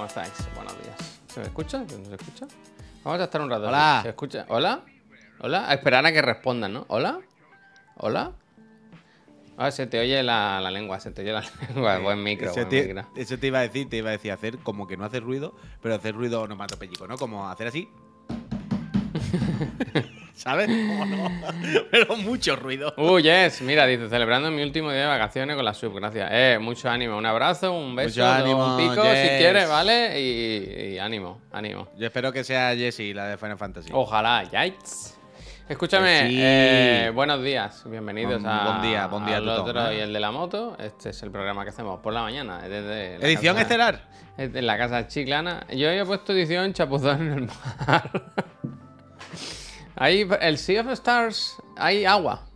¿Cómo estáis? Buenos días. ¿Se me escucha? ¿No se escucha? Vamos a estar un rato. Hola. aquí. ¿Se escucha? ¿Hola? ¿Hola? A esperar a que respondan, ¿no? ¿Hola? ¿Hola? Ah, se te oye la, la lengua, se te oye la lengua. Buen micro, Eso buen te, micro. eso te iba a decir, te iba a decir hacer como que no hace ruido, pero hacer ruido onomatopéyico, ¿no? Como hacer así. ¿Sabes? No. Pero mucho ruido. Uh, yes, mira, dice, celebrando mi último día de vacaciones con la sub, gracias. Eh, mucho ánimo, un abrazo, un beso, Mucho ánimo, un pico si quieres, ¿vale? Y, y ánimo, ánimo. Yo espero que sea Jessie, la de Final Fantasy. Ojalá, yikes. Escúchame, Que sí. eh, buenos días, bienvenidos a buen día, buen día a al tutón, otro ¿eh? y el de la moto. Este es el programa que hacemos por la mañana, desde la Edición casa- estelar. En la casa chiclana. Yo había puesto edición chapuzón en el mar. Ahí, el Sea of Stars, hay agua.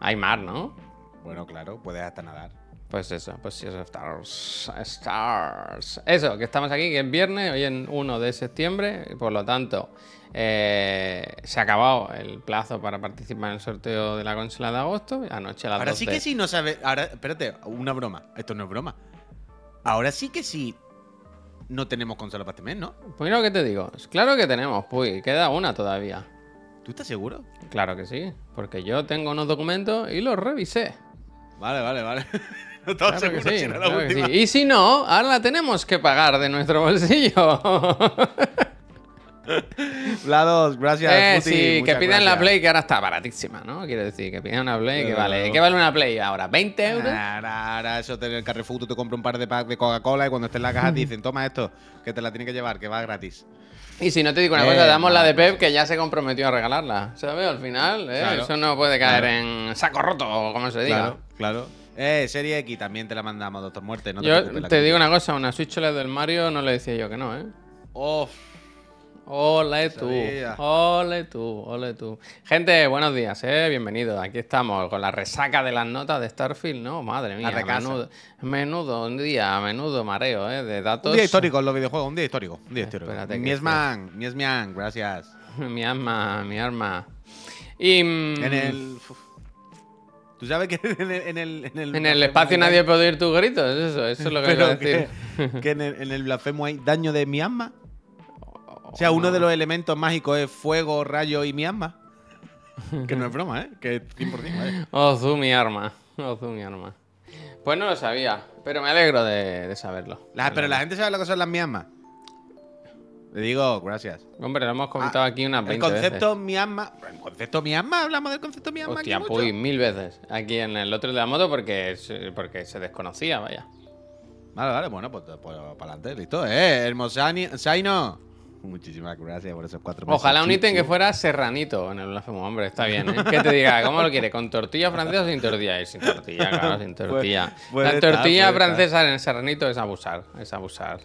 Hay mar, ¿no? Bueno, claro, puedes hasta nadar. Pues eso, pues Sea of Stars. Stars. Eso, que estamos aquí, que es viernes, hoy en 1 de septiembre, y por lo tanto, eh, se ha acabado el plazo para participar en el sorteo de la consola de agosto. Anoche a las Ahora sí 12. que sí no sabes. Ahora, espérate, una broma. Esto no es broma. Ahora sí que sí no tenemos consola para este mes, ¿no? Pues mira lo que te digo. Claro que tenemos, pues, queda una todavía. ¿Tú estás seguro? Claro que sí, porque yo tengo unos documentos y los revisé. Vale, vale, vale. No estaba Claro que seguro sí, si era la claro que última. sí. Y si no, ahora la tenemos que pagar de nuestro bolsillo. Vlados, gracias. eh, sí, que pidan la. Play, que ahora está baratísima, ¿no? Quiero decir, que pidan una Play, que vale. ¿Qué vale una Play ahora? ¿20 euros? Ahora, ahora eso te, el Carrefour tú te compras un par de packs de Coca-Cola y cuando estés en la caja te dicen, toma esto, que te la tienen que llevar, que va gratis. Y si no te digo una Eh, cosa, damos la de. Pep que ya se comprometió a regalarla. ¿Sabes? Al final, ¿eh? Claro. eso no puede caer Claro. en saco roto, o como se diga. Claro, claro. Eh, Serie X también te la mandamos, Doctor Muerte. No te yo te digo una cosa, una Switch OLED del Mario no le decía yo que no, ¿eh? Oh, Ole tú, ole tú, ole tú. Gente, buenos días, ¿eh? Bienvenidos. Aquí estamos con la resaca de las notas de Starfield, ¿no? Madre mía, menudo, menudo, un día, menudo mareo, ¿eh? De datos. un día histórico en los videojuegos, un día histórico. Un día histórico. Miesman, Miesman, gracias. mi arma, mi arma. Y... mm, En el. Tú sabes que en el. En el, en el, en el espacio nadie puede oír tus gritos, eso, eso es lo que quiero decir. que, que en, el, en el blasfemo hay daño de mi alma. O sea, uno de los elementos mágicos es fuego, rayo y mi alma. Que no es broma, ¿eh? Que es 100%. ¿vale? Ozu, mi arma. Ozu, mi arma. Pues no lo sabía, pero me alegro de, de saberlo. La- pero la gente sabe lo que son las miasmas. Le digo, gracias. Hombre, lo hemos comentado aquí unas 20 El concepto miasma. ¿El concepto miasma? ¿Hablamos del concepto miasma? aquí Hostia, mucho? pues mil veces. Aquí en el otro de la moto porque, se- porque se desconocía, vaya. Vale, vale, bueno, pues, pues para adelante, listo. Eh, Hermosani, Saino. Muchísimas gracias por esos cuatro meses. Ojalá un ítem que fuera serranito en el blasfemo, hombre, está bien, ¿eh? Que te diga, ¿cómo lo quiere? ¿Con tortilla francesa o sin tortilla? Y sin tortilla, claro, sin tortilla. la tortilla estar. francesa en el serranito es abusar, es abusar.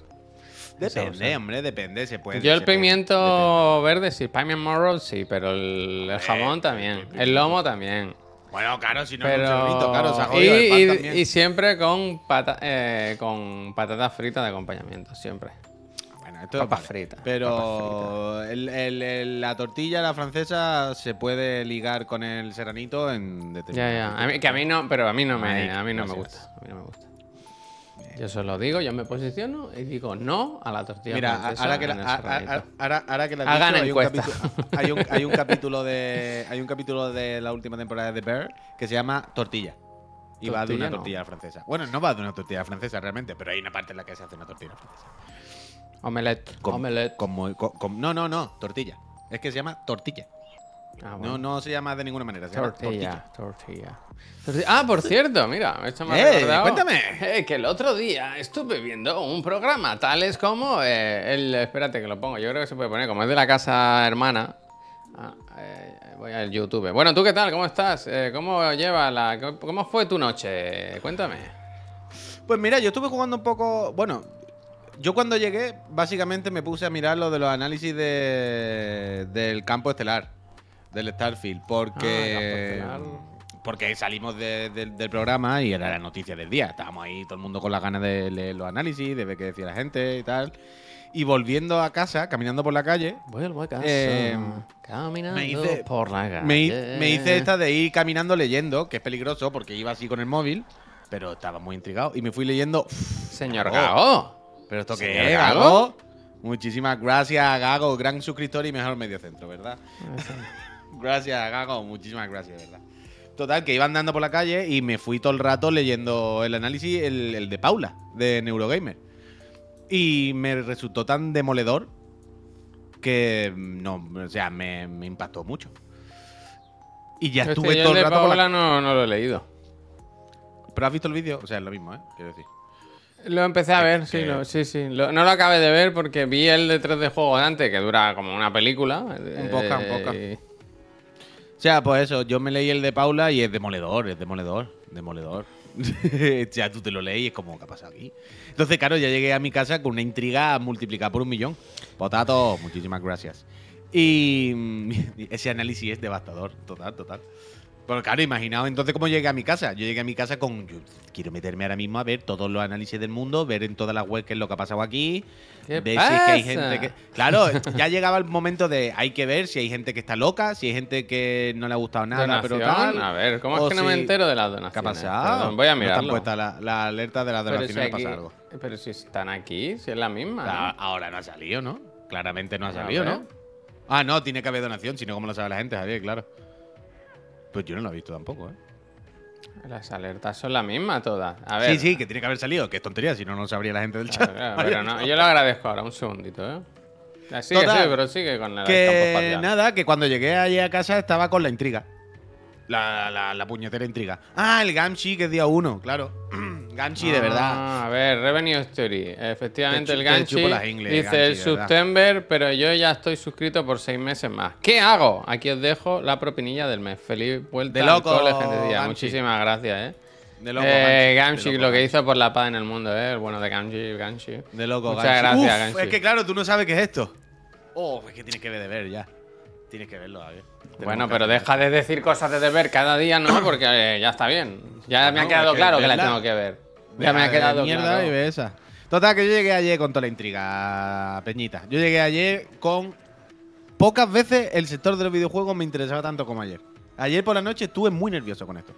Depende, hombre, depende. Se puede. Yo el pimiento verde sí, pimiento morro sí, pero el, el jamón Eh, también, el lomo también. Bueno, claro, si no Pero... es un chorrito, claro, se ha y, jodido el pan y- también. y siempre con, pata- eh, con patatas fritas de acompañamiento, siempre. Esto papas vale. fritas, Pero el- el- el- la tortilla, la francesa, se puede ligar con el serranito en Ya, determinados ya. sitios. A mí, que a mí no, pero a mí no me, a mí no me gusta. A mí no me gusta. Yo solo digo, yo me posiciono y digo no a la tortilla Mira, francesa ahora que, la, a- a- ahora, que la Hagan dicho, hay un, capítulo, hay, un, hay un capítulo de hay un capítulo de la última temporada de Bear que se llama Tortilla. Y va de una no. tortilla francesa. Bueno, no va de una tortilla francesa realmente, pero hay una parte en la que se hace una tortilla francesa. Omelette. Con- Omelette. con con- no, no, no, tortilla. Es que se llama tortilla. Ah, No, bueno. no se llama de ninguna manera, se llama tortilla. Tortilla, tortilla. Tortilla. Ah, por cierto, mira, esto me ha Eh, cuéntame. eh, que el otro día estuve viendo un programa, tales como eh, el. Espérate que lo pongo, yo creo que se puede poner, como es de la casa hermana. Ah, eh, voy al YouTube. Bueno, ¿tú qué tal? ¿Cómo estás? Eh, ¿Cómo lleva la. ¿Cómo fue tu noche? Cuéntame. Pues mira, yo estuve jugando un poco. Bueno, yo cuando llegué, básicamente me puse a mirar lo de los análisis de, del campo estelar, del Starfield, porque. Ah, porque salimos de- de- del programa y era la noticia del día. Estábamos ahí todo el mundo con las ganas de leer los análisis, de ver qué decía la gente y tal. Y volviendo a casa, caminando por la calle, Vuelvo a casa. Eh, caminando me hice- por la calle. me hice esta de ir caminando leyendo, que es peligroso porque iba así con el móvil, pero estaba muy intrigado. Y me fui leyendo. Señor Oh. Gao. ¿Pero esto qué es, Gago? Gago? Muchísimas gracias, Gago, gran suscriptor y mejor mediocentro, ¿verdad? Gracias, Gago, muchísimas gracias, ¿verdad? Total, que iba andando por la calle y me fui todo el rato leyendo el análisis, el, el de Paula, de Neurogamer. Y me resultó tan demoledor que no, o sea, me, me impactó mucho. Y ya Este, estuve yo todo el el de rato por la... No, no lo he leído. Pero has visto el vídeo, o sea, es lo mismo, ¿eh? Quiero decir. Lo empecé a ver, sí, que- lo- sí, sí. Lo- no lo acabé de ver porque vi el de 3D juegos de antes, que dura como una película. Un poca, un poca. O sea, pues eso, yo me leí el de Paula y es demoledor, es demoledor, demoledor. sea, tú te lo lees y es como, ¿qué ha pasado aquí? Entonces, claro, ya llegué a mi casa con una intriga multiplicada por un millón. Potato, muchísimas gracias. Y mm, ese análisis es devastador, total, total. Pero claro, imaginaos entonces cómo llegué a mi casa. Yo llegué a mi casa con. Yo quiero meterme ahora mismo a ver todos los análisis del mundo, ver en todas las webs qué es lo que ha pasado aquí. ¿Qué ver si es que hay gente que. Claro, ya llegaba el momento de. Hay que ver si hay gente que está loca, si hay gente que no le ha gustado nada, pero Donación, tal. a ver, ¿cómo es que no me entero de las donaciones? ¿Qué ha pasado? Perdón, voy a No mirarlo. puesto la, la alerta de las pero, si donaciones, aquí- pasa algo. pero si están aquí, si es la misma. Ah, ¿no? Ahora no ha salido, ¿no? Claramente no ha salido. ¿no? Ah, no, tiene que haber donación, si no, ¿cómo lo sabe la gente, Javier? Claro. Pues yo no lo he visto tampoco, ¿eh? Las alertas son las mismas todas. A ver. Sí, sí, que tiene que haber salido, que es tontería, si no, no sabría la gente del chat. Claro, pero no, yo lo agradezco ahora, un segundito, ¿eh? Ah, Sigue, Total, sigue, pero sigue con campo Que nada, que cuando llegué allí a casa estaba con la intriga. La, la, la puñetera intriga. Ah, el Gamshi, que es día uno, claro. Gamshi, de verdad. Ah, a ver, Revenue Story. Efectivamente, Te el Ganchi dice Ganchi, el. September, pero yo ya estoy suscrito por seis meses más. ¿Qué hago? Aquí os dejo la propinilla del mes. Feliz vuelta De loco, al cole, gente de día. Muchísimas gracias, eh. De loco, eh, de loco, lo que hizo por la paz en el mundo, eh. El bueno de Gamshi, Gamshi. De loco, Muchas gracias, Uf, Gamshi. Es que claro, tú no sabes qué es esto. Oh, es que tienes que ver de ver ya. Tienes que verlo, a ver. Bueno, pero deja de decir cosas de deber cada día, ¿no? Porque eh, ya está bien. Ya me ha quedado claro que la tengo que ver. Ya me ha quedado mierda claro. y ve esa. Total, que yo llegué ayer con toda la intriga, Peñita. Yo llegué ayer con. Pocas veces el sector de los videojuegos me interesaba tanto como ayer. Ayer por la noche estuve muy nervioso con esto.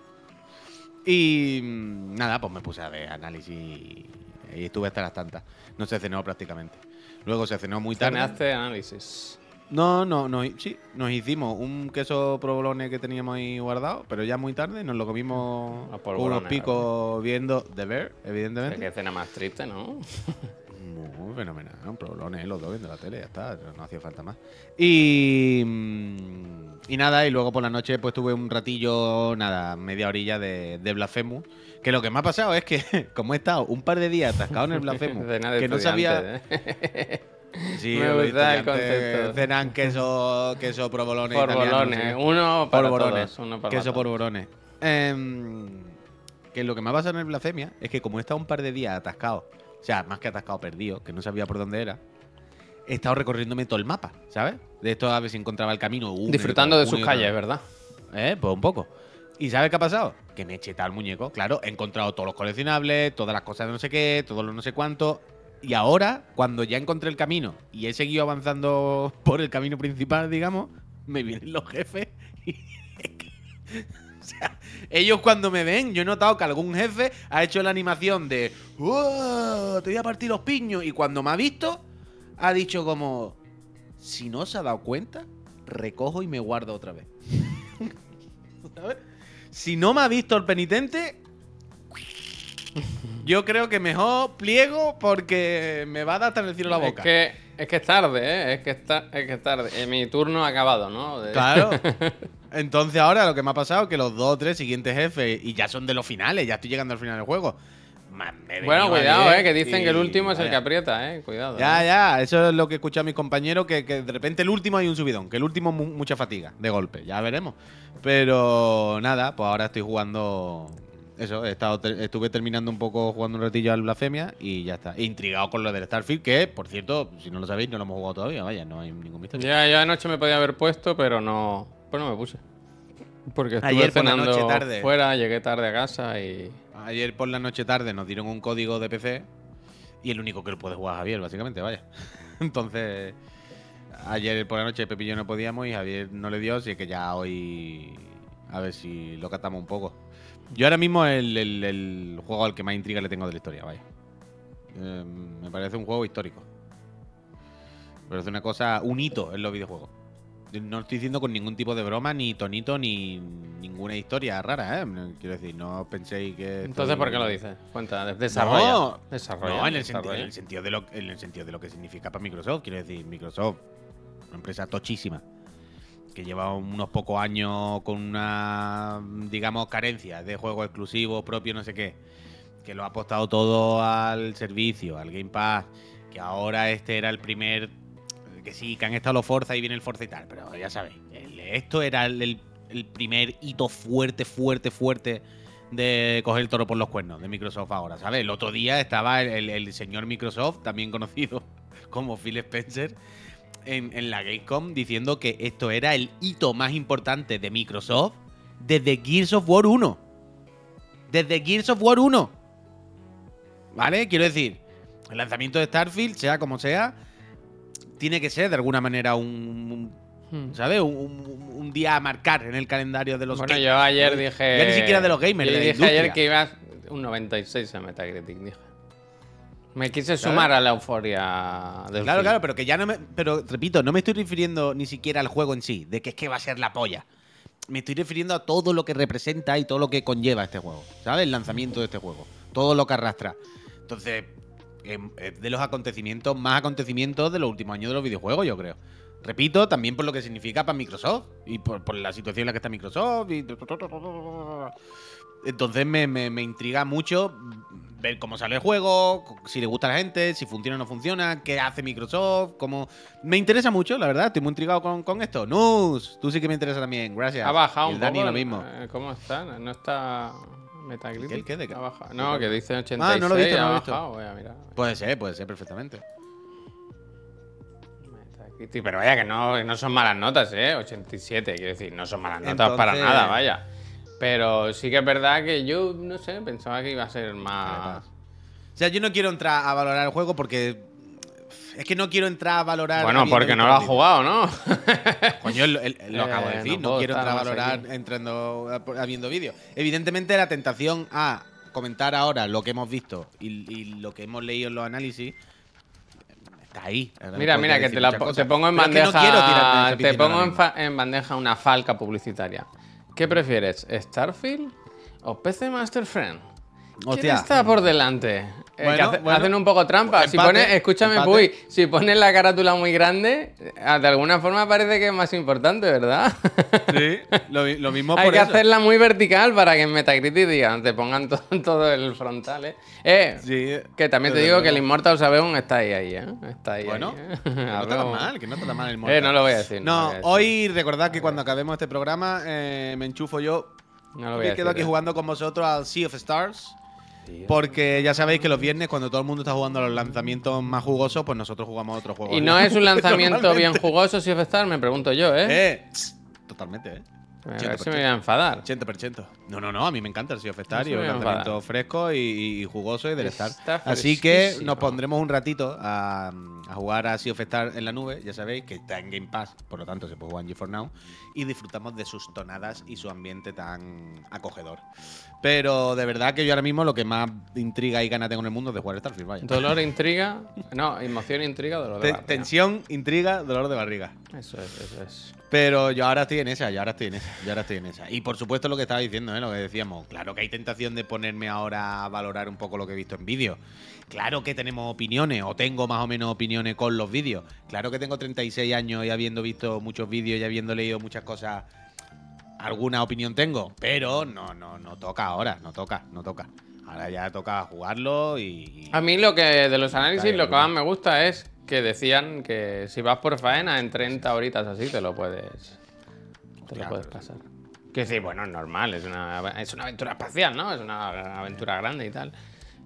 Y mm, nada, pues me puse a ver análisis y estuve hasta las tantas. No se cenó prácticamente. Luego se cenó muy tarde. Cenaste análisis. No, no, no, sí, nos hicimos un queso provolone que teníamos ahí guardado, pero ya muy tarde nos lo comimos A con polvorone, unos picos viendo The Bear, evidentemente. Qué cena más triste, ¿no? Muy fenomenal, un provolone, los dos viendo la tele, ya está, no hacía falta más. Y, mm, y nada, y luego por la noche pues tuve un ratillo, nada, media orilla de, de Blasphemous, que lo que me ha pasado es que como he estado un par de días atascado en el Blasphemous, que no sabía... ¿eh? Sí, Me gusta el concepto. Cenan queso, queso provolone Por italiano, no sé bolones. qué. Uno para Polvorones. todos. Uno para queso todos. polvorones. Em, que lo que me ha pasado en el blasfemia es que como he estado un par de días atascado, o sea, más que atascado, perdido, que no sabía por dónde era, he estado recorriéndome todo el mapa, ¿sabes? De esto a ver si encontraba el camino. uno Disfrutando otro, de sus calles, ¿verdad? Eh, pues un poco. ¿Y sabes qué ha pasado? Que me he chetado el muñeco. Claro, he encontrado todos los coleccionables, todas las cosas de no sé qué, todos los no sé cuánto. Y ahora, cuando ya encontré el camino y he seguido avanzando por el camino principal, digamos, me vienen los jefes y. o sea, ellos cuando me ven, yo he notado que algún jefe ha hecho la animación de. "¡Uah! Te voy a partir los piños. Y cuando me ha visto, ha dicho como. Si no se ha dado cuenta, recojo y me guardo otra vez. ¿Sabes? Si no me ha visto el penitente, yo creo que mejor pliego porque me va a dar hasta en el cielo la boca. Es que, es que es tarde, ¿eh? Es que, está, es que es tarde. Eh, mi turno ha acabado, ¿no? De- Claro. Entonces ahora lo que me ha pasado es que los dos o tres siguientes jefes, y ya son de los finales, ya estoy llegando al final del juego. me Bueno, cuidado, ¿eh? Que dicen que el último es el que aprieta, ¿eh? Cuidado. Ya, ¿eh? ya, eso es lo que he escuchado a mis compañeros, que, que de repente el último hay un subidón, que el último mu- mucha fatiga de golpe, ya veremos. Pero nada, pues ahora estoy jugando. Eso, he estado estuve terminando un poco jugando un ratillo al Blasfemia y ya está. Intrigado con lo del Starfield, que por cierto, si no lo sabéis, no lo hemos jugado todavía, vaya, no hay ningún misterio. Ya, yo anoche me podía haber puesto, pero no. Pues no me puse. Porque estuve Ayer por la cenando noche tarde. fuera, llegué tarde a casa y. Ayer por la noche tarde nos dieron un código de PC y el único que lo puede jugar Javier, básicamente, vaya. Entonces, ayer por la noche Pepi y yo no podíamos y Javier no le dio, así que ya hoy a ver si lo catamos un poco. Yo ahora mismo el, el- el juego al que más intriga le tengo de la historia, vaya. Eh, me parece un juego histórico. Me parece una cosa, un hito en los videojuegos. No estoy diciendo con ningún tipo de broma, ni tonito, ni ninguna historia rara, ¿eh? Quiero decir, no penséis que. Entonces, estoy- ¿por qué lo dices? Cuenta, desarrolla. No, desarrolla. no, en el, desarrolla. en el sentido de lo, en el sentido de lo que significa para Microsoft. Quiero decir, Microsoft, una empresa tochísima, que lleva unos pocos años con una, digamos, carencia de juegos exclusivos, propios, no sé qué, que lo ha apostado todo al servicio, al Game Pass, que ahora este era el primer, que sí, que han estado los Forza y viene el Forza y tal, pero ya sabéis, esto era el, primer hito fuerte, fuerte, fuerte de coger el toro por los cuernos de Microsoft ahora, ¿sabes? El otro día estaba el- el señor Microsoft, también conocido como Phil Spencer, en, en la Gamescom diciendo que esto era el hito más importante de Microsoft desde Gears of War 1. Desde Gears of War 1. ¿Vale? Quiero decir, el lanzamiento de Starfield, sea como sea, tiene que ser de alguna manera un, Hmm. un- ¿sabes? Un, un- un día a marcar en el calendario de los Bueno, gamers. yo ayer dije. Ya ni siquiera de los gamers, yo de dije ayer que ibas un 96 en Metacritic, dije. Me quise sumar a la euforia del Claro, film. claro, pero que ya no me. Pero repito, no me estoy refiriendo ni siquiera al juego en sí, de que es que va a ser la polla. Me estoy refiriendo a todo lo que representa y todo lo que conlleva este juego. ¿Sabes? El lanzamiento de este juego. Todo lo que arrastra. Entonces, em, es de los acontecimientos, más acontecimientos de los últimos años de los videojuegos, yo creo. Repito, también por lo que significa para Microsoft y por, por la situación en la que está Microsoft. Y... Entonces me, me- me intriga mucho ver cómo sale el juego, si le gusta a la gente, si funciona o no funciona, qué hace Microsoft, cómo... Me interesa mucho, la verdad, estoy muy intrigado con, con esto. Nus, tú sí que me interesa también, gracias. Ha bajado Y el un Dani poco. lo mismo. eh, ¿Cómo está? No está Metacritic. ¿Qué, el qué? ¿De qué? Ha bajado. No, que dice 86. Ah, no lo he visto, no lo he visto. bajado, voy a mirar. Puede ser, puede ser perfectamente. Metacritic, Pero vaya, que no, no son malas notas, ¿eh? 87, quiero decir, no son malas notas para nada, vaya. Pero sí que es verdad que yo, no sé, pensaba que iba a ser más. O sea, yo no quiero entrar a valorar el juego porque... Es que no quiero entrar a valorar... Bueno, porque no lo has jugado, ¿no? Coño, lo, lo Eh, acabo de decir, no no, quiero entrar a valorar aquí. entrando habiendo vídeo. Evidentemente la tentación a comentar ahora lo que hemos visto y, y lo que hemos leído en los análisis está ahí. Mira, mira, que te, la te pongo en Pero bandeja. no esa te pongo en, en bandeja una falca publicitaria. ¿Qué prefieres, Starfield o PC Master Friend? ¿Quién Hostia. está por delante? Eh, Bueno, hace- bueno. hacen un poco trampa. si Empate, pones, escúchame, empate. Puy, si pones la carátula muy grande, eh, de alguna forma parece que es más importante, ¿verdad? Sí, lo, lo mismo Hay por que eso. hacerla muy vertical para que en Metacritic digan, te pongan todo, todo el frontal, ¿eh? Eh, Sí, que también te digo que el. Immortal Sabeon está ahí, ahí, ¿eh? Está ahí. Bueno, ahí, ¿eh? que no está tan mal, que no está tan mal el Eh, Mortal. no lo voy a decir. No, voy a decir. hoy recordad que cuando acabemos este programa eh, me enchufo yo No lo voy a y quedo decir, aquí eh. jugando con vosotros al Sea of Stars. Tío. Porque ya sabéis que los viernes, cuando todo el mundo está jugando a los lanzamientos más jugosos, pues nosotros jugamos a otros juegos. Y no es un lanzamiento bien jugoso, si Star, me pregunto yo, ¿eh? Eh, totalmente, ¿eh? a ver si me voy a enfadar. 80%. No, no, no, a mí me encanta el Sea of Star No y me lanzamiento fresco y, y jugoso y del Está Star. Así que nos pondremos un ratito a, a jugar a Sea of Star en la nube, ya sabéis que está en Game Pass, por lo tanto se puede jugar en GeForce Now y disfrutamos de sus tonadas y su ambiente tan acogedor. Pero de verdad que yo ahora mismo lo que más intriga y gana tengo en el mundo es de jugar Starfield, vaya. Dolor, intriga. No, emoción, intriga, dolor de barriga. tensión, intriga, dolor de barriga. Eso es, eso es. Pero yo ahora estoy en esa, yo ahora estoy en esa, yo ahora estoy en esa. Y por supuesto lo que estaba diciendo, ¿eh? lo que decíamos, claro que hay tentación de ponerme ahora a valorar un poco lo que he visto en vídeo. Claro que tenemos opiniones, o tengo más o menos opiniones con los vídeos. Claro que tengo 36 años y habiendo visto muchos vídeos y habiendo leído muchas cosas, alguna opinión tengo. Pero no, no, no toca ahora, no toca, no toca. Ahora ya toca jugarlo y... A mí lo que de los análisis, lo que más me gusta es que decían que si vas por faena en 30 horitas así te lo puedes. Te lo puedes pasar. Que sí, bueno, es normal, es una, es una aventura espacial, ¿no? Es una aventura grande y tal.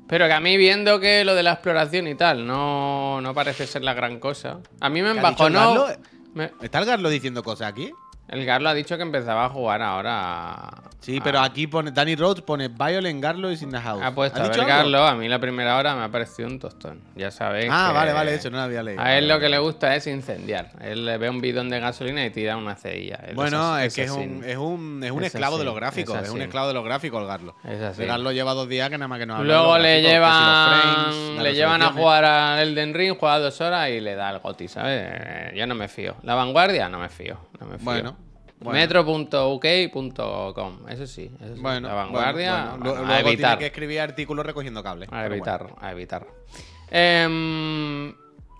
Pero que a mí viendo que lo de la exploración y tal no, no parece ser la gran cosa. A mí me ¿Qué ha dicho el embajonó. Garlo? me- ¿Está el Garlo diciendo cosas aquí? El Garlo ha dicho que empezaba a jugar ahora. Sí, pero a- aquí pone Danny Rhodes pone Violent Garlo is in the house. Ha puesto ¿Has a ver? Garlo. A mí la primera hora me ha parecido un tostón. Ya sabéis. Ah, que vale, vale, eso no lo había leído. A él lo que le gusta es incendiar. Él le ve un bidón de gasolina y tira una cerilla. Él Bueno, es que es un, es un, es un Es esclavo de los gráficos. es un esclavo de los gráficos el Garlo. Es así. El Garlo lleva dos días que nada más que no Luego le que si llevan, frames, le llevan a jugar al Elden Ring, juega dos horas y le da el goti, ¿sabes? Eh, Yo no me fío. La vanguardia no me fío. No me fío. Bueno, bueno. Metro.uk.com, eso sí. Eso sí. Bueno, la vanguardia, bueno, bueno. a Luego evitar. tiene que escribir artículos recogiendo cables. A evitar, a evitar. Em,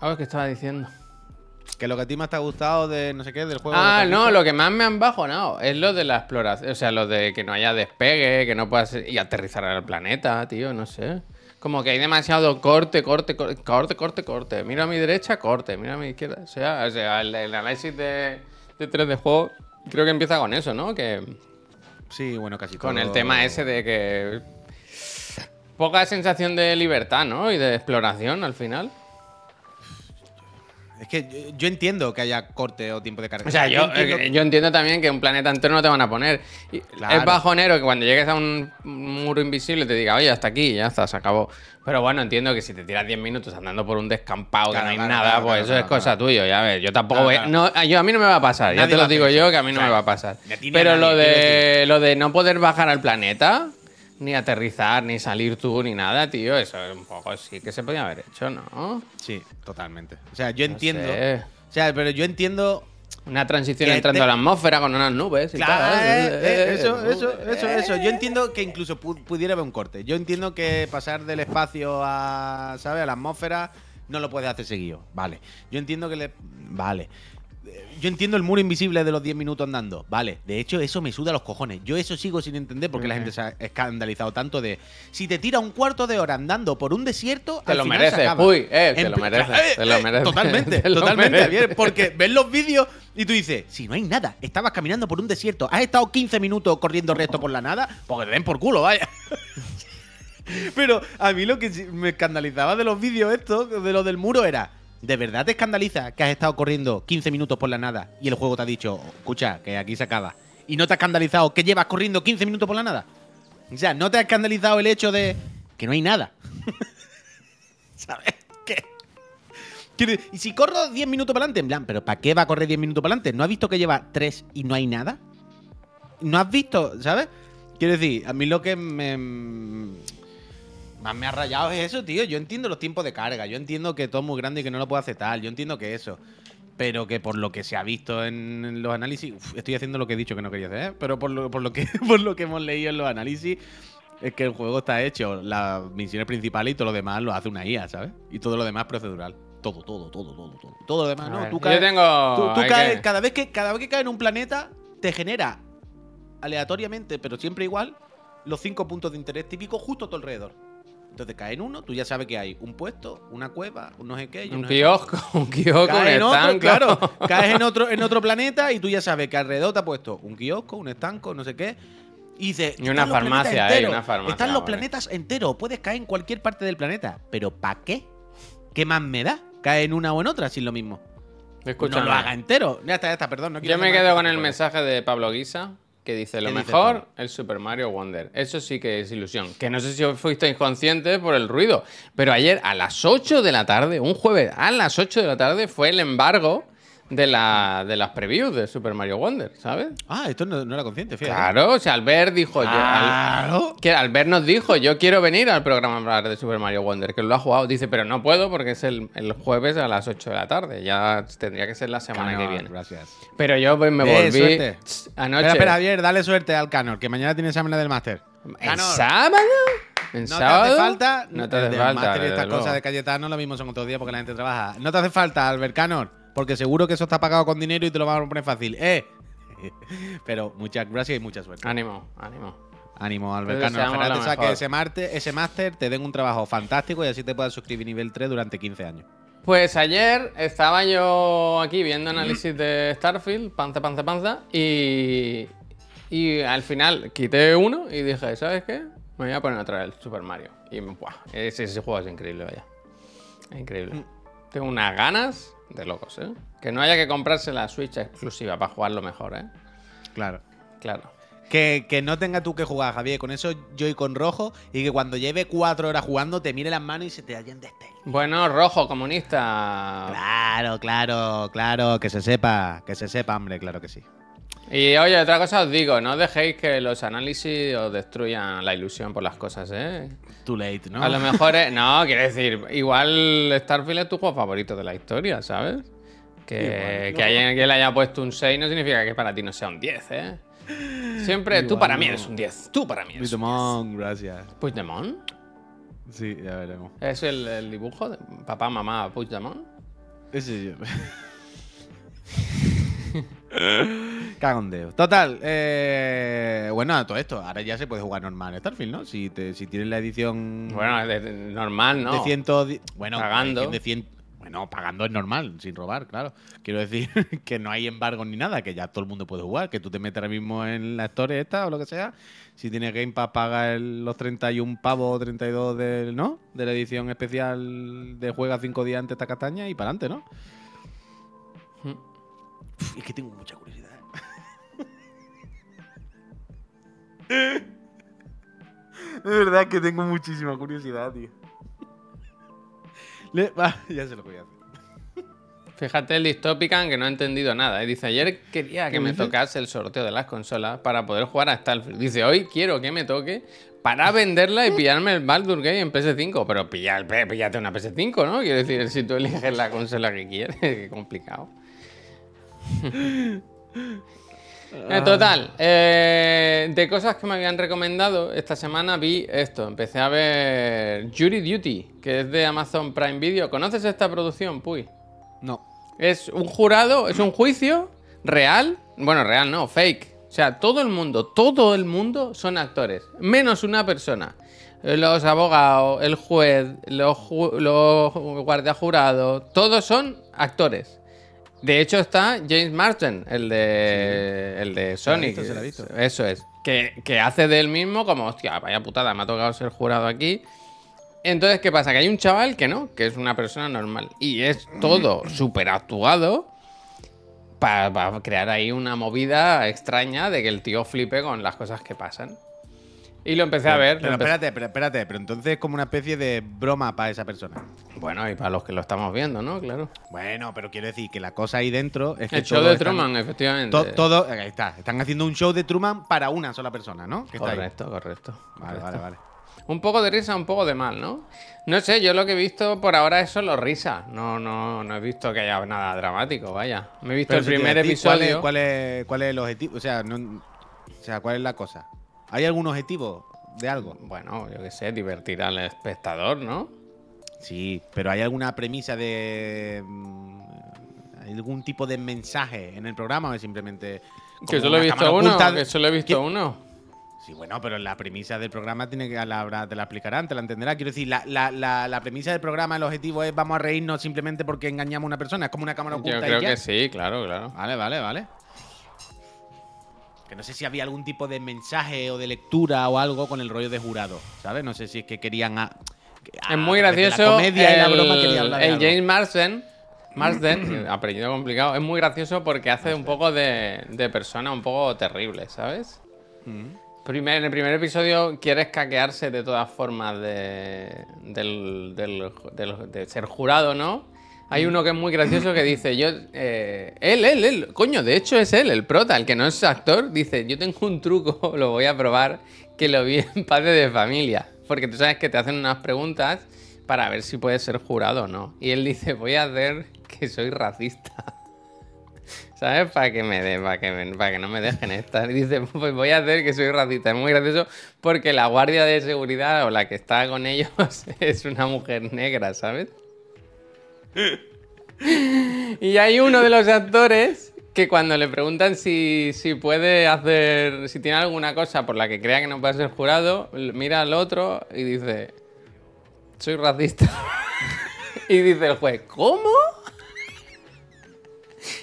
a ver qué estaba diciendo. Que lo que a ti más te ha gustado de no sé qué, del juego. Ah, no, lo que más me han bajonado es lo de la exploración. O sea, lo de que no haya despegue, que no puedas y aterrizar al planeta, tío, no sé. Como que hay demasiado corte, corte, corte, corte, corte, corte. Mira a mi derecha, corte. Mira a mi izquierda. O sea, o sea el, el análisis de, de 3D juego creo que empieza con eso, ¿no? Que Sí, bueno, casi con todo. el tema ese de que poca sensación de libertad, ¿no? Y de exploración al final. Es que yo- yo entiendo que haya corte o tiempo de carga. O sea, yo, entiendo- eh, yo entiendo también que un planeta entero no te van a poner. Claro. Es bajonero que cuando llegues a un muro invisible te diga, oye, hasta aquí, ya está, se acabó. Pero bueno, entiendo que si te tiras 10 minutos andando por un descampado Claro, que no hay claro, nada, pues eso es cosa tuya, ya ves. Yo tampoco voy- no, yo a mí no me va a pasar, ya Nadie te va lo digo yo que a mí no O sea, me va a pasar. Pero lo nadie, de lo de no poder bajar al planeta, ni aterrizar, ni salir tú, ni nada, tío, eso es un poco sí que se podía haber hecho, ¿no? Sí, totalmente. O sea, yo entiendo. sé. O sea, pero yo entiendo. Una transición entrando te- a la atmósfera con unas nubes y Claro, tal. eh, eh, Eh, eso, eh, eso, eso, eso. Yo entiendo que incluso pu- pudiera haber un corte. Yo entiendo que pasar del espacio a, ¿sabes? A la atmósfera no lo puedes hacer seguido. Vale. Yo entiendo que le. Vale. Yo entiendo el muro invisible de los 10 minutos andando. Vale. De hecho, eso me suda los cojones. Yo eso sigo sin entender porque la gente se ha escandalizado tanto de. Si te tira un cuarto de hora andando por un desierto. Te al lo final mereces, se acaba. Puy, eh, te lo mereces, Eh, te lo eh, mereces, Totalmente, totalmente, mereces. Porque ves los vídeos y tú dices, si no hay nada, estabas caminando por un desierto, has estado 15 minutos corriendo recto por la nada, porque te den por culo, vaya. Pero a mí lo que me escandalizaba de los vídeos estos, de lo del muro, era, ¿de verdad te escandaliza que has estado corriendo 15 minutos por la nada y el juego te ha dicho, escucha, que aquí se acaba? ¿Y no te ha escandalizado que llevas corriendo 15 minutos por la nada? O sea, ¿no te ha escandalizado el hecho de que no hay nada? ¿Sabes? ¿Qué? Y si corro 10 minutos para adelante, en plan, ¿pero para qué va a correr 10 minutos para adelante? ¿No has visto que lleva 3 y no hay nada? ¿No has visto, sabes? Quiero decir, a mí lo que me. Más me ha rayado es eso, tío. Yo entiendo los tiempos de carga. Yo entiendo que todo es muy grande y que no lo puedo aceptar. Yo entiendo que eso. Pero que por lo que se ha visto en los análisis. uf, estoy haciendo lo que he dicho que no quería hacer, ¿eh? Pero por lo, por, lo que, por lo que hemos leído en los análisis. Es que el juego está hecho, las misiones principales y todo lo demás lo hace una IA, ¿sabes? Y todo lo demás procedural. Todo, todo, todo, todo, todo. Todo lo demás, ¿no? ver, Tú yo caes, tengo- tú- tú hay caes- que- cada, vez que, cada vez que caes en un planeta, te genera aleatoriamente, pero siempre igual, los cinco puntos de interés típicos justo a tu alrededor. Entonces cae en uno, tú ya sabes que hay un puesto, una cueva, un no sé qué. Un kiosco, un kiosco, un en otro, estanco. claro, caes en otro, en otro planeta y tú ya sabes que alrededor te ha puesto un kiosco, un estanco, no sé qué. Y dices, Y una "Están los planetas farmacia, hay una farmacia, Están los vale. planetas enteros, puedes caer en cualquier parte del planeta. Pero ¿para qué? ¿Qué más me da? Cae en una o en otra si es lo mismo. Escúchame. No lo haga entero. Ya está, ya está, perdón. No quiero Yo me quedo con el mensaje de Pablo Guisa que dice lo ¿Qué dice mejor el Super Mario Wonder. Eso sí que es ilusión. Que no sé si os fuisteis conscientes por el ruido, pero ayer a las 8 de la tarde, un jueves a las 8 de la tarde fue el embargo de, la, de las previews de Super Mario Wonder, ¿sabes? Ah, esto no, no era consciente, fíjate. Claro, o sea, Albert dijo, yo- al- Claro. que Albert nos dijo, yo quiero venir al programa a hablar de Super Mario Wonder, que lo ha jugado. Dice, pero no puedo porque es el, el jueves a las 8 de la tarde. Ya tendría que ser la semana Canor, que viene. Gracias. Pero yo pues, me Eh, volví suerte. anoche. Espera, espera, Javier, dale suerte al Canor, que mañana tiene exámenes del máster. ¿En Canor, sábado? ¿En no te sábado? hace falta. No te hace el del falta. máster y desde estas cosas de Cayetano lo mismo son otros días porque la gente trabaja. No te hace falta, Albert Canor, porque seguro que eso está pagado con dinero y te lo van a poner fácil. ¡Eh! Pero muchas gracias y mucha suerte. Ánimo, ánimo. Ánimo, deseamos Ojalá te mejor. ese, marte- ese máster, te den un trabajo fantástico y así te puedas suscribir nivel 3 durante 15 años. Pues ayer estaba yo aquí viendo análisis de Starfield, panza, panza, panza, y, y al final quité uno y dije, ¿sabes qué? Me voy a poner otra vez el Super Mario. Y buah, ese, ese juego es increíble, vaya. Es increíble. Tengo unas ganas de locos, ¿eh? Que no haya que comprarse la Switch exclusiva para jugarlo mejor, ¿eh? Claro. Claro. Que, que no tenga tú que jugar, Javier, con eso Joy con rojo y que cuando lleve cuatro horas jugando te mire las manos y se te hayan destello. Bueno, rojo, comunista. Claro, claro, claro, que se sepa, que se sepa, hombre, claro que sí. Y oye, otra cosa os digo, no dejéis que los análisis os destruyan la ilusión por las cosas, ¿eh? Too late, ¿no? A lo mejor es... No, quiero decir, igual Starfield es tu juego favorito de la historia, ¿sabes? Que, Igual, que no. alguien que le haya puesto un 6 no significa que para ti no sea un 10, ¿eh? Siempre, tú para mí eres un 10, tú para mí eres un 10. Puigdemont, gracias. ¿Puigdemont? Sí, ya veremos. ¿Es el, el dibujo de papá, mamá, Puigdemont? Ese yo. Cagondeo. Total, eh, bueno, todo esto, ahora ya se puede jugar normal en Starfield, ¿no? Si, te, si tienes la edición Bueno, de- de- normal, ¿no? de 110. Bueno, Pagando. la edición de 100 bueno, pagando es normal, sin robar, claro. Quiero decir que no hay embargo ni nada, que ya todo el mundo puede jugar, que tú te metes ahora mismo en la Store esta o lo que sea. Si tienes Game Pass, paga el- los 31 pavos o 32 del, ¿no? de la edición especial de Juega 5 días antes esta castaña y para adelante, ¿no? Mm. Uf, Es que tengo mucha De verdad que tengo muchísima curiosidad, tío. Le- va, ya se lo voy a hacer. Fíjate el Dystopican que no ha entendido nada. ¿eh? Dice, ayer quería que ¿Qué me dice? tocase el sorteo de las consolas para poder jugar a Starfield. Dice, hoy quiero que me toque para venderla y pillarme el Baldur Gate en PS5. Pero pillar, pe- píllate una PS5, ¿no? Quiero decir, si tú eliges la consola que quieres, qué complicado. En total, eh, de cosas que me habían recomendado, esta semana vi esto. Empecé a ver Jury Duty, que es de Amazon Prime Video. ¿Conoces esta producción, Puy? No. Es un jurado, es un juicio real. Bueno, real no, fake. O sea, todo el mundo, todo el mundo son actores. Menos una persona. Los abogados, el juez, los, ju- los guardias jurados, todos son actores. De hecho está James Marsden, el de, el de Se la ha Sonic. visto, se la ha visto. Eso es. Que, que hace de él mismo como, hostia, vaya putada, me ha tocado ser jurado aquí. Entonces, ¿qué pasa? Que hay un chaval que no, que es una persona normal. Y es todo súper actuado para crear ahí una movida extraña de que el tío flipe con las cosas que pasan. Y lo empecé a ver. Pero espérate, pero espérate, pero entonces es como una especie de broma para esa persona. Bueno, y para los que lo estamos viendo, ¿no? Claro. Bueno, pero quiero decir que la cosa ahí dentro es que El show de están- Truman, efectivamente. to- todo, ahí está, están haciendo un show de Truman para una sola persona, ¿no? Que está ahí. Correcto, correcto. Vale, correcto. vale, vale. Un poco de risa, un poco de mal, ¿no? No sé, yo lo que he visto por ahora es solo risa. No, no, no he visto que haya nada dramático, vaya. Me he visto Pero el si primer decís, ¿cuál es- episodio. ¿cuál es, cuál, es, el objetivo? O sea, no- o sea, ¿cuál es la cosa? ¿Hay algún objetivo de algo? Bueno, yo qué sé, divertir al espectador, ¿no? Sí, pero ¿hay alguna premisa de. mm, ¿Hay algún tipo de mensaje en el programa o es simplemente. Que solo he visto uno, oculta? que solo he visto ¿Qué? uno. Sí, bueno, pero la premisa del programa tiene que la, te la explicarán, te la entenderá. Quiero decir, la, la- la- la premisa del programa, el objetivo es vamos a reírnos simplemente porque engañamos a una persona. Es como una cámara oculta Yo y creo ya. que sí, claro, claro. Vale, vale, vale. Que no sé si había algún tipo de mensaje o de lectura o algo con el rollo de jurado, ¿sabes? No sé si es que querían. a- Es muy gracioso. La comedia y la el, broma el. James Marsden, Marsden, apellido complicado, es muy gracioso porque hace un poco de, de persona un poco terrible, ¿sabes? Mm. Primer, en el primer episodio quiere escaquearse de todas formas de, del- del- del- de ser jurado, ¿no? Hay uno que es muy gracioso que dice, yo, eh, él, él, él, coño, de hecho es él, el prota, el que no es actor, dice, yo tengo un truco, lo voy a probar, que lo vi en Padre de Familia, porque tú sabes que te hacen unas preguntas para ver si puedes ser jurado o no. Y él dice, voy a hacer que soy racista. ¿Sabes? Para que me de, para que, me- para que no me dejen estar. Y dice, pues voy a hacer que soy racista. Es muy gracioso porque la guardia de seguridad o la que está con ellos es una mujer negra, ¿sabes? Y hay uno de los actores que cuando le preguntan si, si puede hacer, si tiene alguna cosa por la que crea que no puede ser jurado, mira al otro y dice, soy racista. y dice el juez, ¿cómo?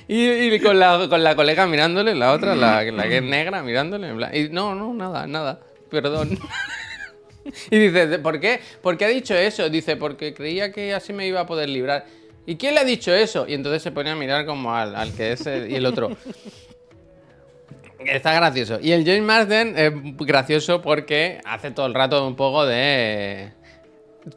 Y, con, la, con la colega mirándole, la otra, la, que es negra, mirándole, y no, no, nada, nada, perdón. y dice, ¿por qué? ¿Por qué ha dicho eso? Dice, porque creía que así me iba a poder librar. ¿Y quién le ha dicho eso? Y entonces se pone a mirar como al, al que es el, y el otro. Está gracioso. Y el James Marsden es gracioso porque hace todo el rato un poco de.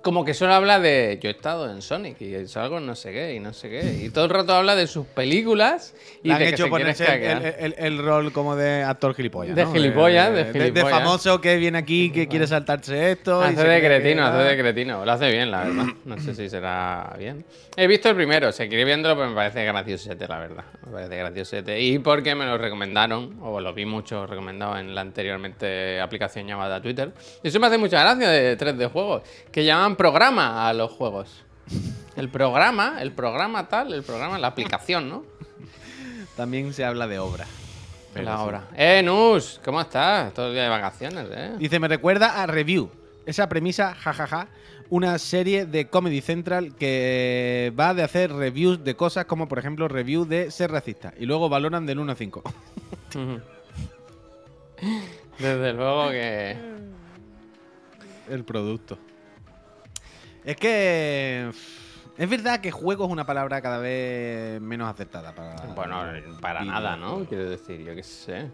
Como que solo habla de. Yo he estado en Sonic y salgo no sé qué y no sé qué. Y todo el rato habla de sus películas y Le han de que hecho se quiere ponerse el, escaquear. el- el- el rol como de actor gilipollas. De ¿no? gilipollas, de de, gilipollas. famoso que viene aquí, que quiere saltarse esto. y Hace se de que- cretino, hace de cretino. Lo hace bien, la verdad. No sé si será bien. He visto el primero, seguiré viéndolo, pero me parece graciosete, la verdad. Me parece graciosete. Y porque me lo recomendaron, o lo vi mucho recomendado en la anteriormente aplicación llamada Twitter. Y eso me hace mucha gracia de 3D juegos, que llaman programa a los juegos. El programa, el programa tal, el programa, la aplicación, ¿no? También se habla de obra. Pero la sí. obra. Eh, Nus, ¿cómo estás? Todo el día de vacaciones, ¿eh? Dice, me recuerda a Review. Esa premisa, jajaja. Una serie de Comedy Central que va de hacer reviews de cosas como, por ejemplo, review de ser racista. Y luego valoran del 1 a 5. Desde luego que. El producto. Es que. Es verdad que juego es una palabra cada vez menos acertada para. Bueno, para nada, ¿no? Quiero decir, yo qué sé.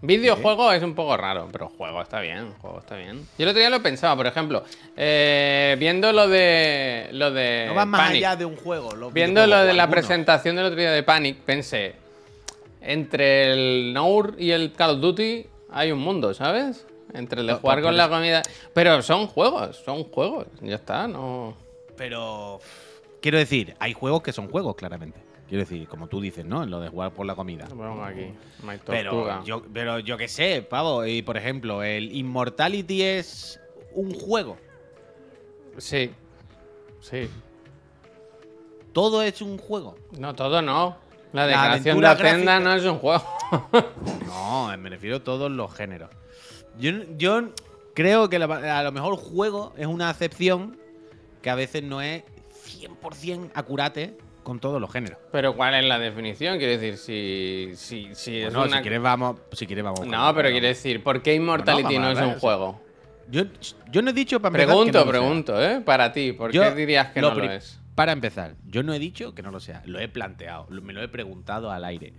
Videojuego es un poco raro, pero juego está bien, juego está bien. Yo el otro día lo pensaba, por ejemplo, eh, viendo lo de. Lo de. No va más Panic, allá de un juego. los Viendo lo de la presentación del otro día de Panic, pensé. Entre el Nour y el Call of Duty hay un mundo, ¿sabes? Entre el de jugar con la comida. Pero son juegos, son juegos. Ya está, no. Pero. Quiero decir, hay juegos que son juegos, claramente. Quiero decir, como tú dices, ¿no? En lo de jugar por la comida. Pongo aquí. Pero yo, pero yo qué sé, pavo. Y por ejemplo, el Immortality es un juego. Sí. Sí. Todo es un juego. No, todo no. La La declaración de aventura Hacienda gráfica. no es un juego. No, me refiero a todos los géneros. Yo, yo creo que la- a lo mejor juego es una acepción que a veces no es 100% acurate con todos los géneros. pero ¿cuál es la definición? Quiero decir, si, si, si es No, una... si quieres vamos, si quieres vamos. No, pero quiero decir, ¿por qué Immortality Bueno, no es un juego? Yo, yo no he dicho para empezar Pregunto, que no pregunto, ¿eh? Para ti, ¿por Yo qué dirías que no lo es? Para empezar, yo no he dicho que no lo sea, lo he planteado, me lo he preguntado al aire.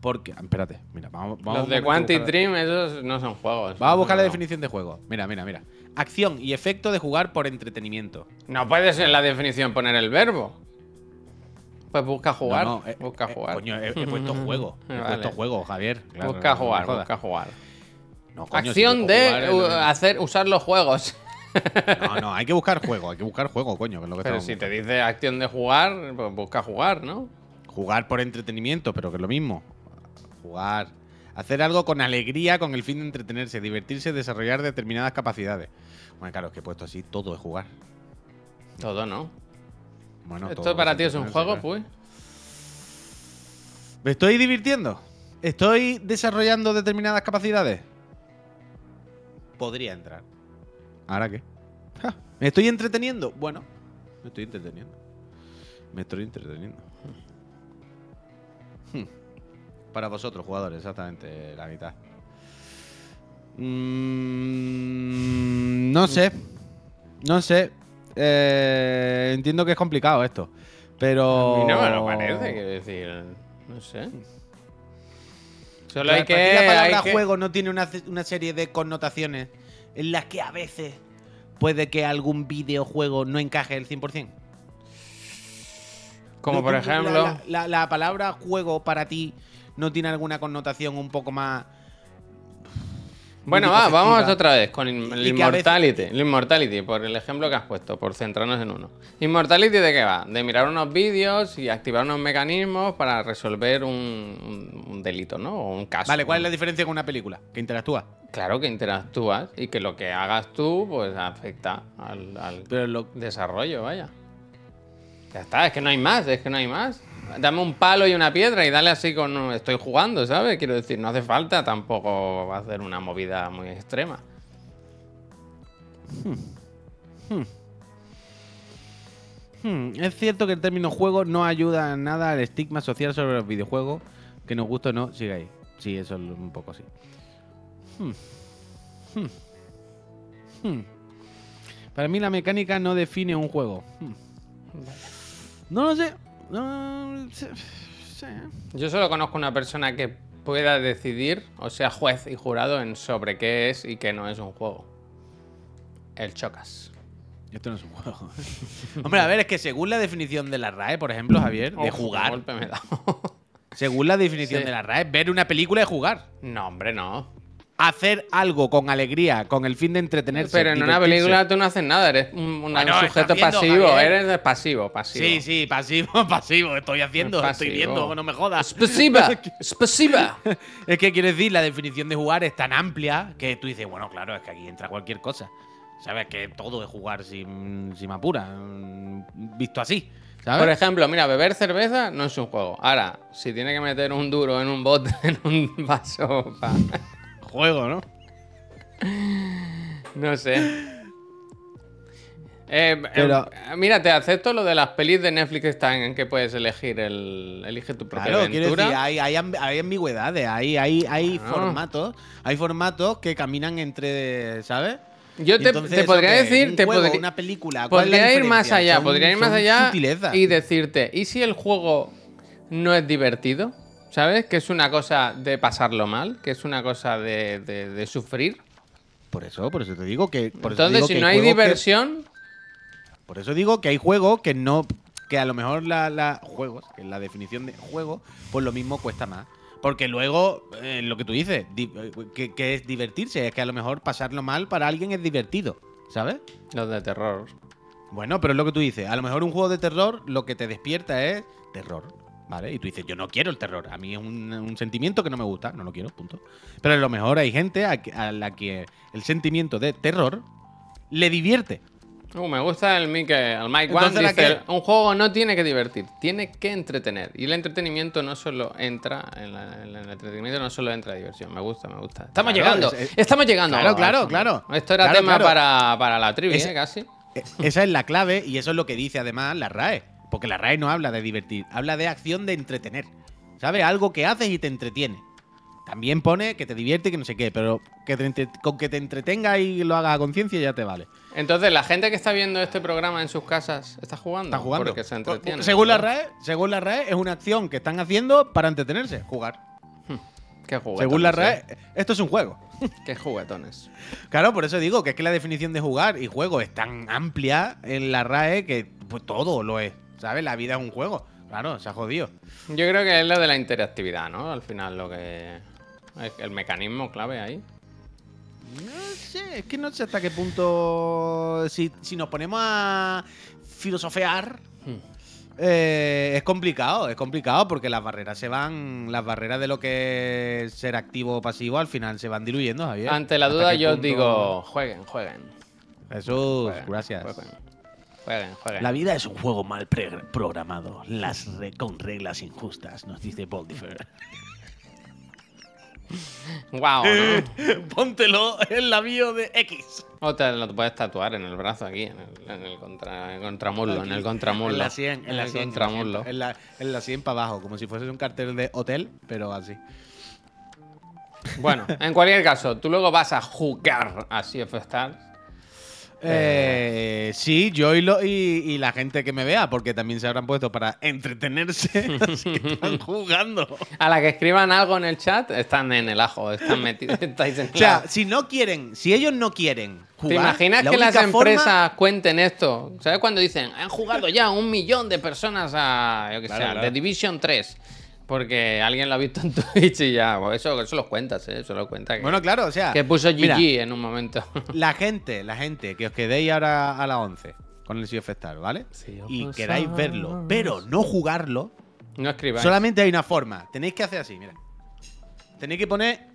Porque, espérate, mira, vamos, vamos Los de Quantic Dream, esos no son juegos. Vamos a buscar la definición de juego. Mira, mira, mira. Acción y efecto de jugar por entretenimiento. No puedes en la definición poner el verbo. Pues busca jugar. No, no, eh, busca eh, jugar. coño, he, he puesto juego. He Vale. puesto juego, Javier. Claro, busca jugar, busca jugar. No, coño, Acción de jugar hacer, usar los juegos. No, no, hay que buscar juego, hay que buscar juego, coño, que es lo que Pero si te dice acción de jugar, pues busca jugar, ¿no? Jugar por entretenimiento, pero que es lo mismo. Jugar. Hacer algo con alegría con el fin de entretenerse, divertirse, desarrollar determinadas capacidades. Bueno, claro, es que he puesto así, todo es jugar. Todo no. Bueno, todo ¿Esto para es ti es un juego, claro. pues? ¿Me estoy divirtiendo? ¿Estoy desarrollando determinadas capacidades? Podría entrar. ¿Ahora qué? Ja, ¿Me estoy entreteniendo? Bueno, me estoy entreteniendo. Me estoy entreteniendo. Hmm. Para vosotros, jugadores, exactamente la mitad. Mm, no sé. No sé. Eh, entiendo que es complicado esto. Pero. A mí no me lo parece, quiero decir. No sé. Solo hay que. la palabra hay que- juego no tiene una, una serie de connotaciones en las que a veces puede que algún videojuego no encaje el 100%. Como No por ejemplo. La, la- la palabra juego para ti no tiene alguna connotación un poco más. Bueno, va, vamos otra vez con el Y que a veces- Immortality. El Immortality, por el ejemplo que has puesto, por centrarnos en uno. ¿Immortality de qué va? De mirar unos vídeos y activar unos mecanismos para resolver un, un- un delito, ¿no? O un caso. Vale, ¿cuál es la diferencia con una película? Que interactúa. Claro que interactúas y que lo que hagas tú, pues afecta al, al Pero lo, desarrollo, vaya. Ya está, es que no hay más, es que no hay más. Dame un palo y una piedra y dale así con. Estoy jugando, ¿sabes? Quiero decir, no hace falta tampoco hacer una movida muy extrema. Hmm, es cierto que el término juego no ayuda en nada al estigma social sobre los videojuegos. Que nos gusta o no, sigue ahí. Sí, eso es un poco así. Hmm. Hmm. Hmm. Para mí la mecánica no define un juego. Hmm. No lo sé. No sé. sé. Yo solo conozco una persona que pueda decidir, o sea, juez y jurado en sobre qué es y qué no es un juego. El Chocas. Esto no es un juego. Hombre, a ver, es que según la definición de la RAE, por ejemplo, Javier, de Ojo, qué jugar, golpe me he dado. según la definición Sí. de la RAE, ver una película es jugar. no, hombre, no. Hacer algo con alegría, con el fin de entretenerse. Pero en una película tú no haces nada, eres un, un Bueno, estás sujeto pasivo, Javier. eres pasivo, pasivo. Sí, sí, pasivo, pasivo. Estoy haciendo, Pasivo. estoy viendo, no me jodas. Pasiva, pasiva. Es que quiero decir, la definición de jugar es tan amplia que tú dices, bueno, claro, es que aquí entra cualquier cosa. ¿Sabes? Que todo es jugar sin, sin apura. mm, Visto así. ¿Sabes? Por ejemplo, mira, beber cerveza no es un juego. Ahora, si tiene que meter un duro en un bote, en un vaso, pa- juego, ¿no? no sé. Eh, Pero- eh, mira, te acepto lo de las pelis de Netflix que están en que puedes elegir el. Elige tu propia Claro, quiero aventura. decir, hay, hay, hay ambigüedades, hay, hay, hay Claro. formatos, hay formatos que caminan entre, ¿sabes? Yo Y te, entonces, te ¿eso podría decir, Un te juego, podría, una película, ¿cuál es la podría ir más allá, Son- podría ir más allá sutilezas. y decirte, ¿y si el juego no es divertido? ¿Sabes? Que es una cosa de pasarlo mal, que es una cosa de, de- de sufrir. Por eso, por eso te digo que. Por Entonces, digo si que no hay que- diversión, Por eso digo que hay juegos que no. Que a lo mejor la, la- juegos, que la definición de juego, pues lo mismo cuesta más. Porque luego, eh, lo que tú dices, di- eh, que, que es divertirse, es que a lo mejor pasarlo mal para alguien es divertido, ¿sabes? los de terror. Bueno, pero es lo que tú dices. A lo mejor un juego de terror lo que te despierta es terror, ¿vale? Y tú dices, yo no quiero el terror. A mí es un, un sentimiento que no me gusta, no lo quiero, punto. Pero a lo mejor hay gente a, que- a la que el sentimiento de terror le divierte. Uh, me gusta el Mike, el Mike Entonces, One. ¿la Dice, qué? un juego no tiene que divertir, tiene que entretener. Y el entretenimiento no solo entra, en, la- en el entretenimiento no solo entra diversión. Me gusta, me gusta. Estamos Claro, llegando, es- es- estamos llegando. Claro, claro, claro. Esto era Claro, tema claro. Para, para la trivia, ¿eh? casi. E- Esa es la clave y eso es lo que dice además la RAE. Porque la RAE no habla de divertir, habla de acción de entretener. ¿Sabes? Algo que haces y te entretiene. También pone que te divierte y que no sé qué, pero que te con que te entretenga y lo haga a conciencia ya te vale. Entonces, la gente que está viendo este programa en sus casas está jugando. Está jugando. Porque se entretiene. según la. RAE, según la RAE, es una acción que están haciendo para entretenerse, jugar. Qué juguetones. Según la RAE, ¿eh? esto es un juego. Qué juguetones. Claro, por eso digo que es que la definición de jugar y juego es tan amplia en la RAE que pues, todo lo es. ¿Sabes? La vida es un juego. Claro, se ha jodido. Yo creo que es lo de la interactividad, ¿no? Al final, lo que. El mecanismo clave ahí. No sé, es que no sé hasta qué punto. Si, si nos ponemos a filosofear, Hmm. eh, es complicado, es complicado porque las barreras se van. Las barreras de lo que es ser activo o pasivo al final se van diluyendo, Javier. Ante la ¿Hasta duda, yo os punto- digo: jueguen, jueguen. Jesús, jueguen, gracias. Jueguen, jueguen. jueguen. La vida es un juego mal programado, las re- con reglas injustas, nos dice Boldifer. ¿no? Póntelo en la bio de X. O te lo puedes tatuar en el brazo aquí, en el, en el contra, en el contramuslo, en el contramuslo. En la 100, en la el 100. contramuslo. En la, en la 100 para abajo, como si fuese un cartel de hotel, pero así. Bueno, en cualquier caso, tú luego vas a jugar a Sea of Stars. Eh, sí, yo y, lo- y, y la gente que me vea, porque también se habrán puesto para entretenerse, así que están jugando. A la que escriban algo en el chat, están en el ajo, están metidos, estáis en O sea, la- si no quieren, si ellos no quieren jugar, ¿Te imaginas la que las forma- empresas cuenten esto? ¿Sabes cuando dicen, han jugado ya un millón de personas a, yo que Claro, sé, claro. The Division 3? Porque alguien lo ha visto en Twitch y ya, eso, eso lo cuentas, ¿eh? Eso lo cuenta que, Bueno, claro, o sea, que puso GG mira, en un momento. la gente, la gente que os quedéis ahora a las 11 con el Sea of ¿vale? Of y queráis verlo, pero no jugarlo, no escribáis. Solamente hay una forma. Tenéis que hacer así, mira. Tenéis que poner.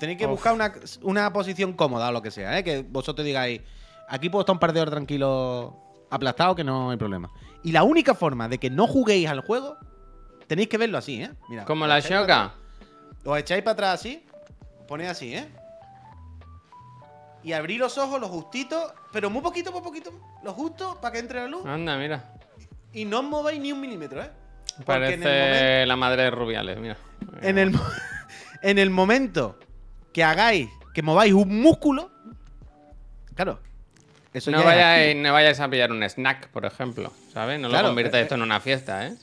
Tenéis que Uf. buscar una, una posición cómoda o lo que sea, ¿eh? Que vosotros digáis. Aquí puedo estar un par de horas tranquilo, aplastado, que no hay problema. Y la única forma de que no juguéis al juego, tenéis que verlo así, ¿eh? Mira. Como la Shoka. Os echáis para atrás así. os Ponéis así, ¿eh? Y abrí los ojos, lo justito, pero muy poquito, muy poquito, lo justo para que entre la luz. Anda, mira. Y no os mováis ni un milímetro, ¿eh? Porque Parece en el momento- la madre de Rubiales, mira. en el, en el momento que hagáis, que mováis un músculo, claro, Eso no, vayáis, no vayáis a pillar un snack, por ejemplo, ¿sabes? No Claro, lo conviertas eh, esto en una fiesta, ¿eh?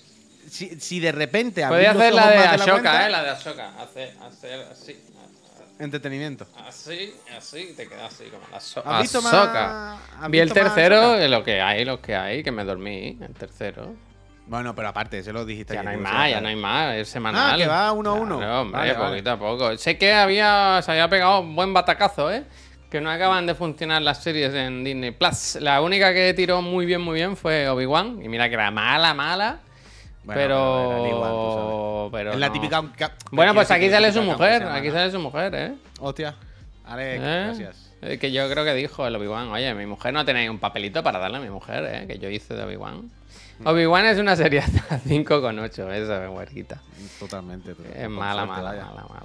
Si, si de repente los hacer la de Ashoka, ¿eh? La de Ashoka. Hacer, hacer así. Entretenimiento. Así, así, te quedas así como la so ¿Has visto Ahsoka. Vi el tercero, eh, lo que hay, lo que hay, que me dormí, el tercero. Bueno, pero aparte, se lo dijiste Ya no hay más, ya no hay más, es semanal. Ah, que va uno a uno. Claro, hombre, Vale, vale. poquito a poco. Sé que había, se había pegado un buen batacazo, ¿eh? Que no acaban de funcionar las series en Disney Plus. La única que tiró muy bien, muy bien fue Obi-Wan. Y mira que era mala, mala. Bueno, pero. pero igual, Es la no. típica. ca- Bueno, pues aquí sale su mujer. Aquí sale su mujer, ¿eh? Hostia. Alex, ¿Eh? gracias. Eh, Que yo creo que dijo el Obi-Wan, oye, mi mujer no tenéis un papelito para darle a mi mujer, ¿eh? Que yo hice de Obi-Wan. Mm. Obi-Wan es una serie hasta 5,8, esa es huerquita. Totalmente. totalmente. Es mala, mala, vaya. mala, mala.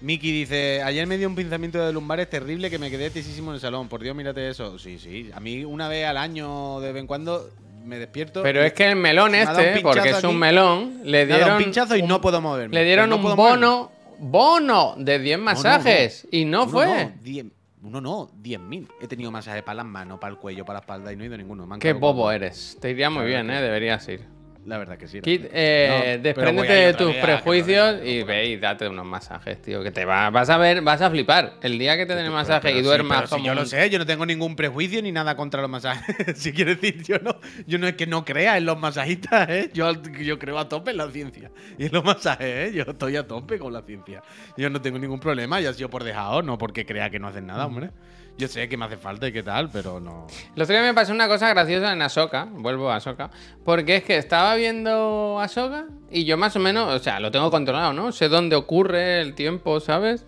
Miki dice, ayer me dio un pinzamiento de lumbares terrible que me quedé tesísimo en el salón. Por Dios, mírate eso. Sí, sí. A mí una vez al año, de vez en cuando, me despierto. Pero y es que el melón este, porque es un aquí. melón, le dieron un pinchazo y no puedo moverme. le dieron no un moverme. bono, bono de 10 masajes y no Uno fue. No, diez- uno no, 10.000. He tenido masajes para las manos, para el cuello, para la espalda y no he ido ninguno. Qué bobo eres. Te iría muy bien, ¿eh? Deberías ir. La verdad que sí. verdad. eh, No, despréndete de tus prejuicios y no ve y date unos masajes, tío. Que te va, vas a ver, vas a flipar. El día que te den el masaje pero y sí, duermas si yo lo sé, yo no tengo ningún prejuicio ni nada contra los masajes. si quiero decir, yo no, yo no es que no crea en los masajistas, ¿eh? Yo, yo creo a tope en la ciencia. Y en los masajes, ¿eh? Yo estoy a tope con la ciencia. Yo no tengo ningún problema, ya ha sido por dejado, no porque crea que no hacen nada, hombre. Yo sé que me hace falta y qué tal, pero no. El otro día me pasó una cosa graciosa en Ahsoka, vuelvo a Ahsoka, porque es que estaba viendo Ahsoka y yo más o menos, o sea, lo tengo controlado, ¿no? Sé dónde ocurre el tiempo, ¿sabes?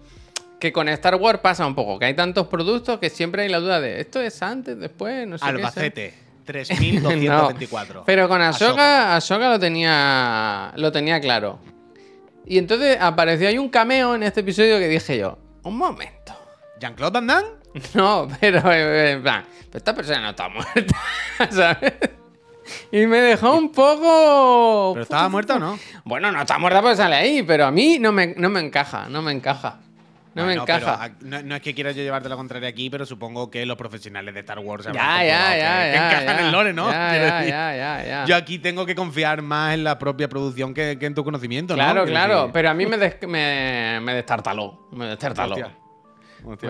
Que con Star Wars pasa un poco, que hay tantos productos que siempre hay la duda de, ¿esto es antes, después? No sé qué es". Albacete, No, 3224. pero con Ahsoka, Ahsoka lo tenía, lo tenía claro. Y entonces apareció ahí un cameo en este episodio que dije yo, un momento. ¿Jean-Claude Van Damme? No, pero eh, en plan, pero esta persona no está muerta, ¿sabes? Y me dejó un poco... ¿Pero estaba muerta o no? Bueno, no está muerta porque sale ahí, pero a mí no me, no me encaja, no me encaja. No me Bueno, encaja. no, no es que quiera yo llevarte la contraria aquí, pero supongo que los profesionales de Star Wars Ya, ya, que- ya, que ya. encajan ya. en lore, ¿no? Ya, ya, ya, ya, ya. Yo aquí tengo que confiar más en la propia producción que, que en tu conocimiento, ¿no? Claro, Quiero claro, decir, pero a mí me, des- me, me destartaló. Me destartaló. hostia, hostia.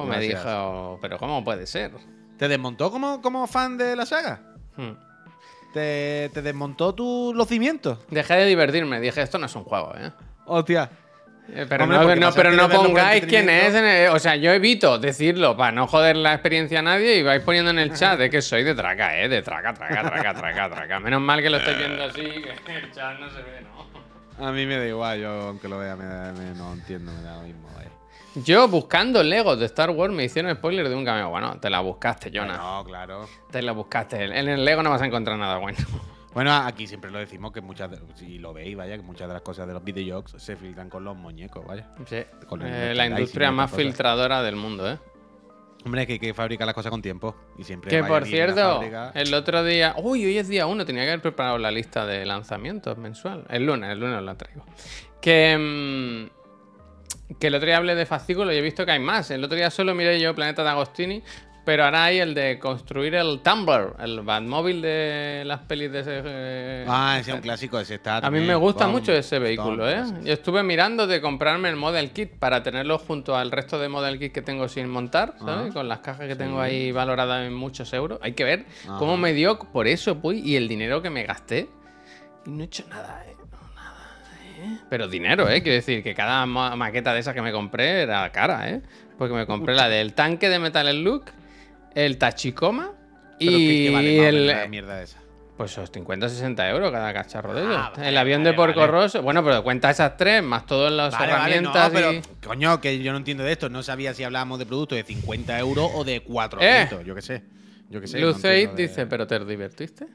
Con- Me gracias. dijo, pero ¿cómo puede ser? ¿Te desmontó como, como fan de la saga? Hmm. ¿Te, te desmontó tu, los cimientos? Dejé de divertirme. Dije, esto no es un juego, ¿eh? Hostia. Eh, Pero, Hombre, no, pero no pongáis quién es. entretenimiento. en el- o sea, yo evito decirlo para no joder la experiencia a nadie y vais poniendo en el chat de que soy de traca, ¿eh? De traca, traca, traca, traca, traca. Menos mal que lo estáis viendo así, que el chat no se ve, ¿no? A mí me da igual, yo aunque lo vea, me da- me- no entiendo, me da lo mismo. vaya. Yo buscando Legos de Star Wars me hicieron spoiler de un cameo. Bueno, te la buscaste, Jonah. No, claro. Te la buscaste. En el Lego no vas a encontrar nada bueno. Bueno, aquí siempre lo decimos que muchas, de- si lo veis, vaya, que muchas de las cosas de los videojuegos se filtran con los muñecos, vaya. Sí. Con Eh, la industria más cosas. filtradora del mundo, ¿eh? Hombre, que hay que fabricar las cosas con tiempo. Y siempre Que por cierto, el otro día. Uy, hoy es día uno, tenía que haber preparado la lista de lanzamientos mensual. El lunes, el lunes la traigo. Que. mm, que el otro día hablé de fascículos y he visto que hay más. El otro día solo miré yo Planeta de Agostini, pero ahora hay el de construir el Tumblr, el Batmóvil de las pelis de ese. eh, Ah, ese es un clásico, ese está. A mí me gusta mucho ese vehículo, ¿eh? Yo estuve mirando de comprarme el Model Kit para tenerlo junto al resto de Model Kit que tengo sin montar, ¿sabes? Ajá. Con las cajas que tengo ahí valoradas en muchos euros. Hay que ver Ajá. cómo me dio por eso, pues, y el dinero que me gasté. Y no he hecho nada, ¿eh? ¿Eh? Pero dinero, ¿eh? Quiero decir que cada ma- maqueta de esas que me compré era cara, ¿eh? Porque me compré la del tanque de Metal Slug, el Tachikoma Pero y ¿qué- qué vale el... la mierda esa? Pues esos 50 60 euros cada cacharro de ellos. Ah, vale, el avión de Porco vale. Rosso. Bueno, pero cuenta esas tres, más todas las no, herramientas pero, coño, que yo no entiendo de esto. No sabía si hablábamos de productos de 50 euros o de 400. Yo qué sé. Yo qué sé. no de- dice, ¿pero te divertiste?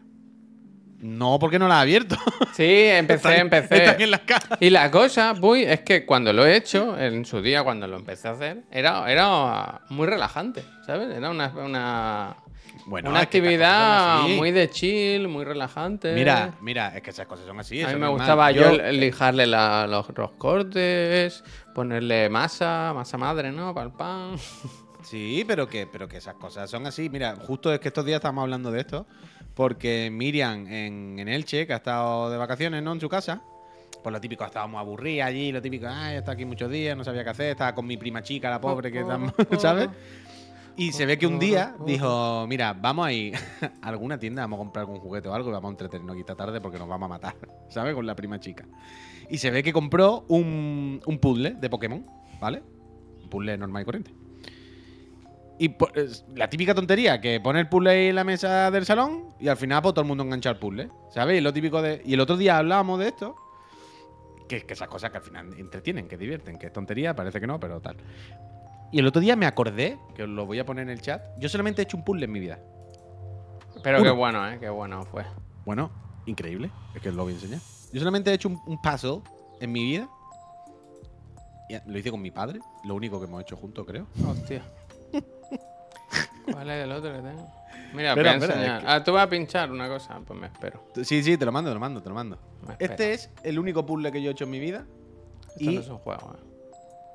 No, porque no la ha abierto. Sí, empecé, Están- empecé. Están en las cajas. Y la cosa, Puy, es que cuando lo he hecho, en su día, cuando lo empecé a hacer, era, era muy relajante, ¿sabes? Era una, una, Bueno, una actividad muy de chill, muy relajante. Mira, mira, es que esas cosas son así. A mí me gustaba yo, lijarle la- los, los cortes, ponerle masa, masa madre, ¿no? Para el pan. Sí, pero que, pero que esas cosas son así. Mira, justo es que estos días estamos hablando de esto, porque Miriam en, Elche, que ha estado de vacaciones, ¿no? En su casa, pues lo típico, estábamos aburridos allí, lo típico, ay, está aquí muchos días, no sabía qué hacer, estaba con mi prima chica, la pobre, que estamos, ¿sabes? Y se ve que un día dijo, mira, vamos a ir a alguna tienda, vamos a comprar algún juguete o algo y vamos a entretenernos aquí esta tarde porque nos vamos a matar, ¿sabes? Con la prima chica. Y se ve que compró un, un puzzle de Pokémon, ¿vale? Un puzzle normal y corriente. Y es la típica tontería, que pone el puzzle ahí en la mesa del salón y al final pues, todo el mundo engancha el puzzle, ¿sabes? Y lo típico de... Y el otro día hablábamos de esto, que, que esas cosas que al final entretienen, que divierten, que es tontería, parece que no, pero tal. Y el otro día me acordé, que os lo voy a poner en el chat, yo solamente he hecho un puzzle en mi vida. Pero Uno. qué bueno, ¿eh? Qué bueno fue. Bueno, increíble, es que os lo voy a enseñar. Yo solamente he hecho un, un puzzle en mi vida. Y lo hice con mi padre, lo único que hemos hecho juntos, creo. Hostia. ¿Cuál es el otro que tengo? Mira, voy a enseñar. es que- Ah, tú vas a pinchar una cosa, pues me espero. Sí, sí, te lo mando, te lo mando, te lo mando. Este es el único puzzle que yo he hecho en mi vida. Esto y no es un juego, ¿eh?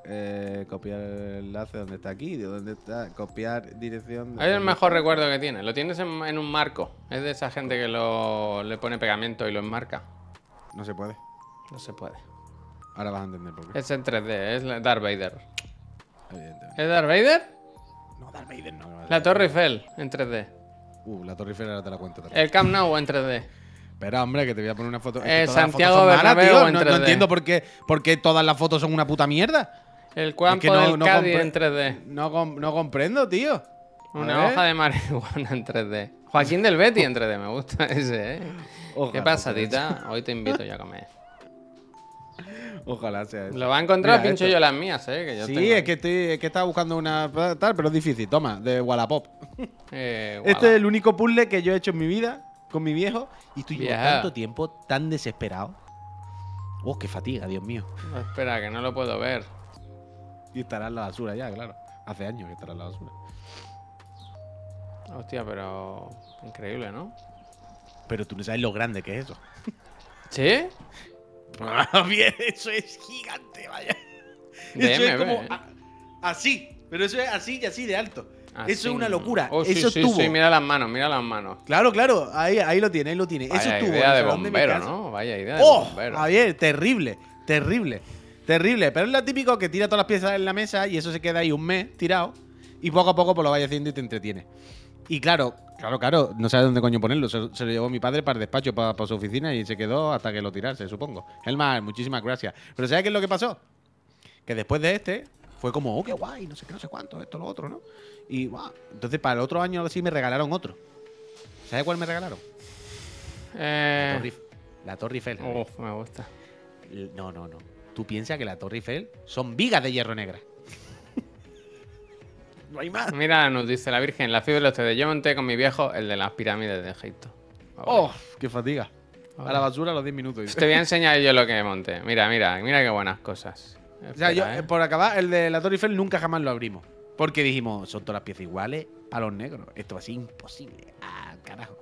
eh, copiar el enlace donde está aquí, de dónde está, copiar dirección. Es el mejor está. recuerdo que tiene. Lo tienes en, en un marco. Es de esa gente que lo, le pone pegamento y lo enmarca. No se puede. No se puede. Ahora vas a entender por qué. Es en 3D, es Darth Vader. Evidentemente. ¿Es Darth Vader? No, Darth Vader no. no, La Torre Eiffel en 3D. Uh, la Torre Eiffel ahora te la cuento también. El Camp Nou en 3D. Espera, hombre, que te voy a poner una foto. Es Eh, que Santiago malas, Bernabéu tío. en No, no 3D. entiendo por qué, por qué todas las fotos son una puta mierda. El campo que no- del no Cádiz en 3D. No, com- no comprendo, tío. Una ver. hoja de marihuana en 3D. Joaquín del Betty en 3D, me gusta ese, ¿eh? ¿Qué pasa, tita? Hoy te invito yo a comer. Ojalá sea eso. Lo va a encontrar, Mira, pincho esto. yo las mías, ¿eh? Que yo Sí, tengo es que, estoy, es que estaba buscando una tal, pero es difícil. Toma, de Wallapop. Eh, Este es el único puzzle que yo he hecho en mi vida con mi viejo y estoy llevo tanto tiempo tan desesperado. Oh, qué fatiga, Dios mío. No, espera, que no lo puedo ver. Y estará en la basura ya, claro. Hace años que estará en la basura. Hostia, pero. Increíble, ¿no? Pero tú no sabes lo grande que es eso. ¿Sí? Bien, eso es gigante, vaya. De eso es como ¿eh? a- así. Pero eso es así y así de alto. Así. Eso es una locura. Oh, sí, eso sí, estuvo. sí, mira las manos, mira las manos. Claro, claro. Ahí, ahí lo tiene, ahí lo tiene. eso Vaya estuvo. idea de bombero, casa. ¿no? Vaya idea de ¡Oh! bombero. Javier, terrible, terrible, terrible. Pero es lo típico que tira todas las piezas en la mesa y eso se queda ahí un mes tirado y poco a poco pues lo vaya haciendo y te entretiene. Y claro, claro, claro, no sabe dónde coño ponerlo. Se, se lo llevó mi padre para el despacho, para, para su oficina y se quedó hasta que lo tirase, supongo. Elmar, muchísimas gracias. Pero ¿sabes qué es lo que pasó? Que después de este fue como, oh, qué guay, no sé qué, no sé cuánto, esto, lo otro, ¿no? Y guau. Entonces para el otro año así me regalaron otro. ¿Sabes cuál me regalaron? La Eh, Torre, la Torre Eiffel. Uf, me gusta. No, no, no. Tú piensas que la Torre Eiffel son vigas de hierro negra. No hay más. Mira, nos dice la Virgen, la fiebre de ustedes. Yo monté con mi viejo el de las pirámides de Egipto. ¡Oh! ¡Qué fatiga! A la basura a los 10 minutos. dice. Te voy a enseñar yo lo que monté. Mira, mira, mira qué buenas cosas. O sea, yo, eh, por acabar, el de la Torre Eiffel nunca jamás lo abrimos. Porque dijimos, son todas las piezas iguales a los negros. Esto va a ser imposible. Ah, carajo.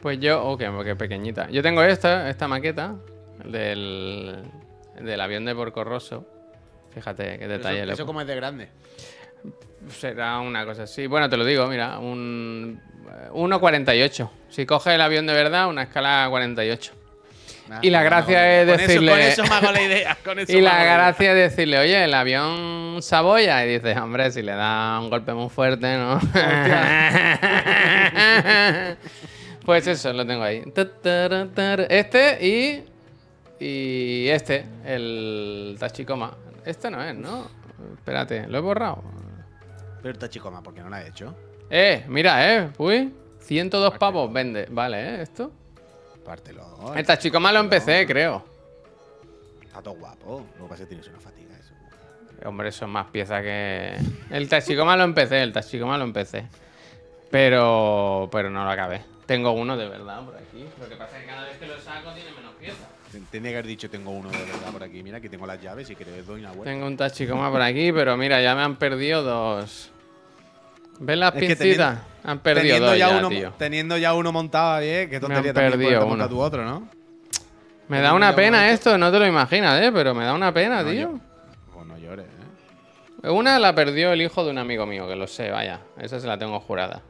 Pues yo, oh, qué, qué pequeñita. Yo tengo esta, esta maqueta del, del avión de Porco Rosso. Fíjate qué detalle. eso, eso como es de grande. Será una cosa así. Bueno, te lo digo, mira, un eh, 1.48. Si coges el avión de verdad, una escala 48. Ah, Y la gracia es con eso- decirle- con eso me hago la idea. Con eso Y la idea. gracia es decirle, oye, el avión Saboya. Y dices, hombre, si le da un golpe muy fuerte, ¿no? pues eso, lo tengo ahí. Este y. Y este, el Tachikoma. Este no es, ¿no? Espérate, lo he borrado. Pero está chicoma, ¿por qué no la he hecho? Eh, mira, eh. Uy, 102 pavos vende. Vale, ¿eh? Esto. Pártelo. El Tachikoma lo empecé, creo. Está todo guapo. Lo que pasa es que tienes una fatiga eso. Hombre, son más piezas que. El Tachikoma lo empecé, el Tachikoma lo empecé. Pero. Pero no lo acabé. Tengo uno de verdad por aquí. Lo que pasa es que cada vez que lo saco tiene menos piezas. Ten- Tenía que haber dicho tengo uno de verdad por aquí. Mira, que tengo las llaves. Si queréis doy una vuelta. Tengo un Tachikoma por aquí, pero mira, ya me han perdido dos. ¿Ves las que pincitas? Han perdido teniendo, dos ya ya, uno, tío. teniendo ya uno montado, bien, qué tontería han también perdido uno. tu otro, ¿no? Me da una pena esto, no te lo imaginas, ¿eh? Pero me da una pena, No, tío. yo- Pues no llores, ¿eh? Una la perdió el hijo de un amigo mío, que lo sé, vaya. Esa se la tengo jurada.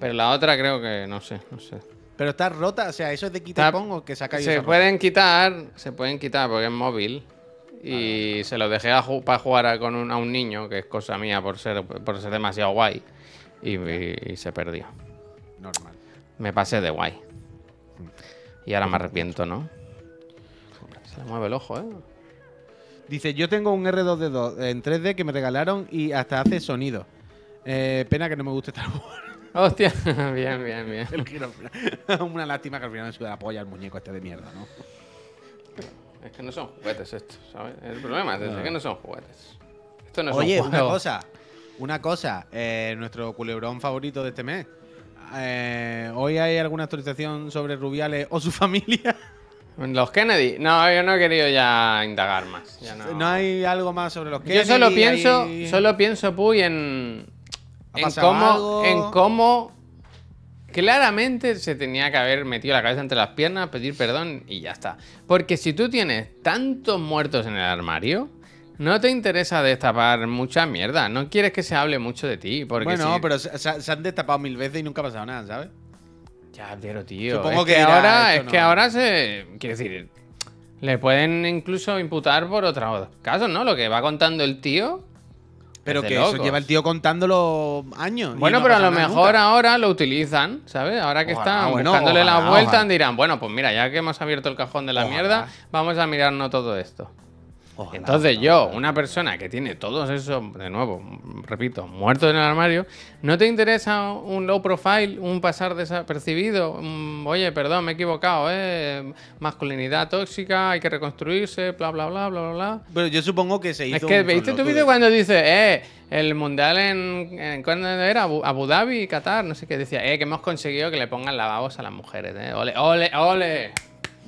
Pero la otra creo que no sé, no sé. Pero está rota, o sea, eso es de quita y pongo que se ha caído. Se pueden quitar, se pueden quitar porque es móvil. Y se lo dejé para jugar a, con un, a un niño, que es cosa mía por ser, por ser demasiado guay. Y, se perdió. Normal. Me pasé de guay. Y ahora me arrepiento, ¿no? Se le mueve el ojo, ¿eh? Dice, yo tengo un R2D2 en 3D que me regalaron y hasta hace sonido. Eh, pena que no me guste Star Wars. Hostia, bien, bien, bien. Una lástima que al final me sube la polla el muñeco este de mierda, ¿no? Es que no son juguetes estos, ¿sabes? El problema es que no son juguetes. Esto no Oye, una cosa. Una cosa. Eh, nuestro culebrón favorito de este mes. Eh, ¿Hoy hay alguna actualización sobre Rubiales o su familia? Los Kennedy. No, yo no he querido ya indagar más. no... hay algo más sobre los Kennedy. Yo solo pienso, solo pienso, Puy, en en cómo, en cómo claramente se tenía que haber metido la cabeza entre las piernas, pedir perdón y ya está. Porque si tú tienes tantos muertos en el armario, no te interesa destapar mucha mierda. No quieres que se hable mucho de ti. Porque bueno, pero se, han destapado mil veces y nunca ha pasado nada, ¿sabes? Ya, pero tío. Supongo que, ahora, es que ahora se. Quiero decir, le pueden incluso imputar por otros casos, ¿no? Lo que va contando el tío pero que eso lleva el tío contándolo años. Bueno, pero a lo mejor ahora lo utilizan, ¿sabes? Ahora que están buscándole la vuelta, dirán, bueno, pues mira, ya que hemos abierto el cajón de la mierda, vamos a mirarnos todo esto. Entonces yo, una persona que tiene todos esos, de nuevo, repito, muertos en el armario, ¿no te interesa un low profile, un pasar desapercibido? Oye, perdón, me he equivocado, ¿eh? Masculinidad tóxica, hay que reconstruirse, bla, bla, bla, bla, bla. Pero yo supongo que se hizo... Es que, ¿viste tu vídeo cuando dice, eh, el mundial en, en ¿cuándo era? Abu, Dhabi, Qatar, no sé qué, decía, eh, que hemos conseguido que le pongan lavabos a las mujeres, ¿eh? Ole, ole, ole.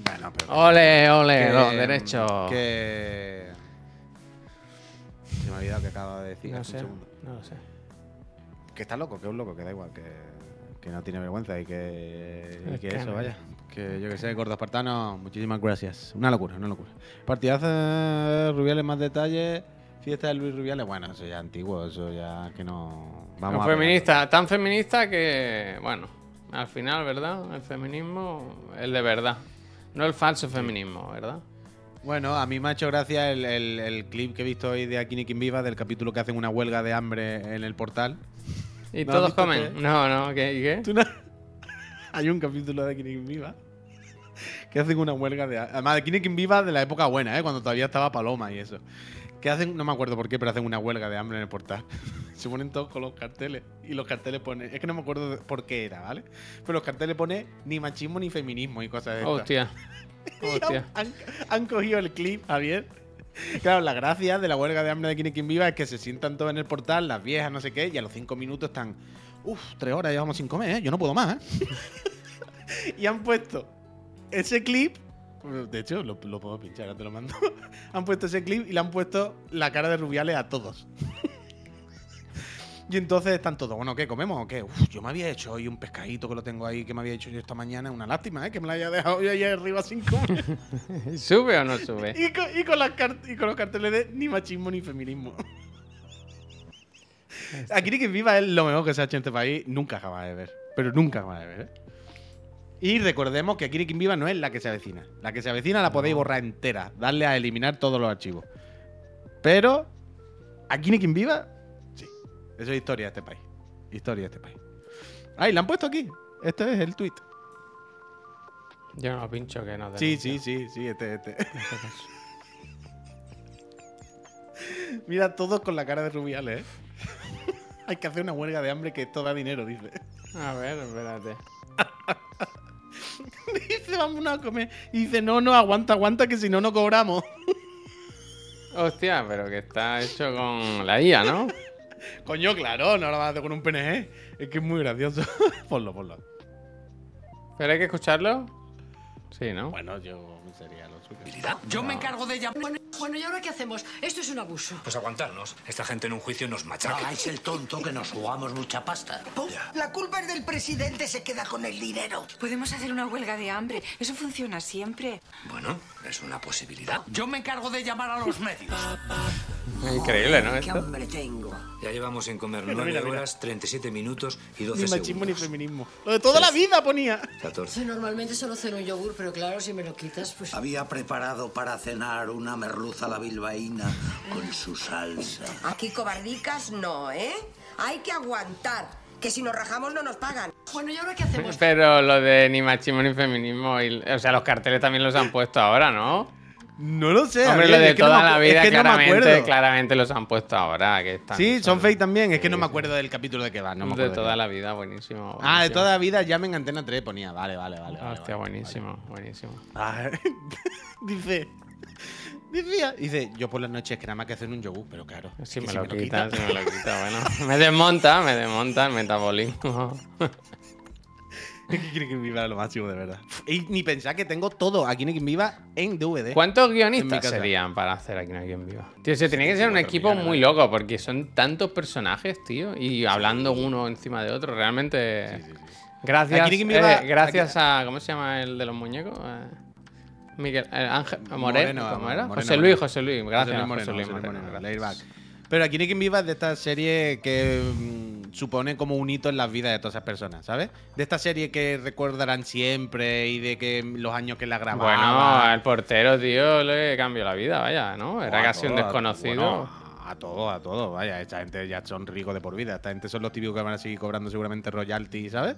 Bueno, pero. Ole, ole, los derechos. Que. Se me ha olvidado que acaba de decir. No sé. No lo sé. Que está loco, que es un loco, que da igual, que, que no tiene vergüenza y que, y que eso, vaya. Que yo que sé, gordo espartano, muchísimas gracias. Una locura, una locura. Partidazo, Rubiales, más detalles. Fiesta de Luis Rubiales, bueno, eso ya es antiguo, eso ya que no. Vamos feminista, tan feminista que, bueno, al final, ¿verdad? El feminismo, el de verdad. No el falso feminismo, ¿verdad? Bueno, a mí me ha hecho gracia el, clip que he visto hoy de Akini Viva del capítulo que hacen una huelga de hambre en el portal. ¿Y todos comen? No, no, ¿qué? qué? Hay un capítulo de Akini Viva que hacen una huelga de... Además, de Akini Viva de la época buena, ¿eh? Cuando todavía estaba Paloma y eso. Que hacen, no me acuerdo por qué, pero hacen una huelga de hambre en el portal. Se ponen todos con los carteles. Y los carteles ponen. Es que no me acuerdo por qué era, ¿vale? Pero los carteles ponen ni machismo ni feminismo y cosas de Hostia. Hostia. Han, cogido el clip, Javier. Claro, la gracia de la huelga de hambre de Kinikin Viva es que se sientan todos en el portal, las viejas, no sé qué, y a los cinco minutos están. Uf, tres horas llevamos sin comer, ¿eh? Yo no puedo más, ¿eh? y han puesto ese clip de hecho, lo, puedo pinchar, ahora te lo mando. han puesto ese clip y le han puesto la cara de Rubiales a todos. y entonces están todos, bueno, ¿qué comemos o qué? Uf, yo me había hecho hoy un pescadito que lo tengo ahí, que me había hecho yo esta mañana. Una lástima, ¿eh? Que me la haya dejado yo ahí arriba sin comer. ¿Sube o no sube? y, con, y, con las y con los carteles de ni machismo ni feminismo. Aquí que viva es lo mejor que se ha hecho en este país. Nunca jamás de ver. Pero nunca jamás de ver, ¿eh? Y recordemos que Kirikin Viva no es la que se avecina. La que se avecina la podéis borrar entera. Darle a eliminar todos los archivos. Pero, ¿a Kirikin Viva? Sí. Eso es historia de este país. Historia de este país. Ay, la han puesto aquí. Este es el tweet. Yo no lo pincho que no. Sí, sí, sí, sí, este, este. Mira, todos con la cara de Rubiales, ¿eh? Hay que hacer una huelga de hambre que esto da dinero, dice. A ver, espérate. dice, vamos a comer. Y dice, no, no, aguanta, aguanta, que si no, no cobramos. Hostia, pero que está hecho con la IA, ¿no? Coño, claro, no lo vas a hacer con un PNG. Es que es muy gracioso. ponlo, ponlo. ¿Pero hay que escucharlo? Sí, ¿no? Bueno, yo sería lo Yo me encargo de ella. Bueno, ¿y ahora qué hacemos? Esto es un abuso. Pues aguantarnos. Esta gente en un juicio nos machaca. No el tonto que nos jugamos mucha pasta. La culpa es del presidente, se queda con el dinero. Podemos hacer una huelga de hambre. Eso funciona siempre. Bueno, es una posibilidad. Yo me encargo de llamar a los medios. Increíble, ¿no? ¡Qué Esto. hambre tengo! Ya llevamos sin comer Mira, 9 mira, mira. horas, 37 minutos y 12 Ni machismo ni segundos. feminismo. Lo de toda la vida ponía. 14. Normalmente solo ceno un yogur, pero claro, si me lo quitas, pues... Había preparado para cenar una merluza a la bilbaína con su salsa. Aquí cobardicas no, ¿eh? Hay que aguantar, que si nos rajamos no nos pagan. Bueno, ¿y ahora qué hacemos? Pero lo de ni machismo ni feminismo, y, o sea, los carteles también los han puesto ahora, ¿no? No lo sé. Hombre, lo de es que no toda la vida, es que no me claramente, acuerdo. claramente los han puesto ahora. Que están, Sí, son fake también. Es que no me acuerdo del capítulo de que va. No me de acuerdo toda la vida, buenísimo. Ah, de toda la vida llamen Antena 3 ponía. Vale, vale, vale. Hostia, vale, buenísimo, buenísimo. Ah, dice. Decía, dice, yo por las noches que nada más que hacer un yogur, pero claro. Si me lo quita, si me lo quita, bueno. Me desmonta, me desmonta el metabolismo. Quiere que viva lo máximo, de verdad. Y ni pensar que tengo todo aquí en Quien Viva en DVD. ¿Cuántos En guionistas serían para hacer aquí en Quien Viva? Tío, se tiene que ser un equipo muy loco porque son tantos personajes, tío, y hablando uno encima de otro, realmente. Gracias, Aquí en Viva- eh, gracias a. ¿Cómo se llama el de los muñecos? Eh, Miguel eh, Ángel Moreno, Moreno, ¿cómo era? Moreno, José. Luis, José Luis, gracias. José Luis José Moreno, Luis José Luis Moreno, gracias. Laidback. Pero aquí en Quien Viva es de esta serie que mm, supone como un hito en las vidas de todas esas personas, ¿sabes? De esta serie que recordarán siempre y de que los años que la grababan. Bueno, al portero, tío, le cambió la vida, vaya, ¿no? Era a casi un a- desconocido. bueno, a todo, a todo. Vaya, esta gente ya son ricos de por vida. Esta gente son los típicos que van a seguir cobrando seguramente royalty, ¿sabes?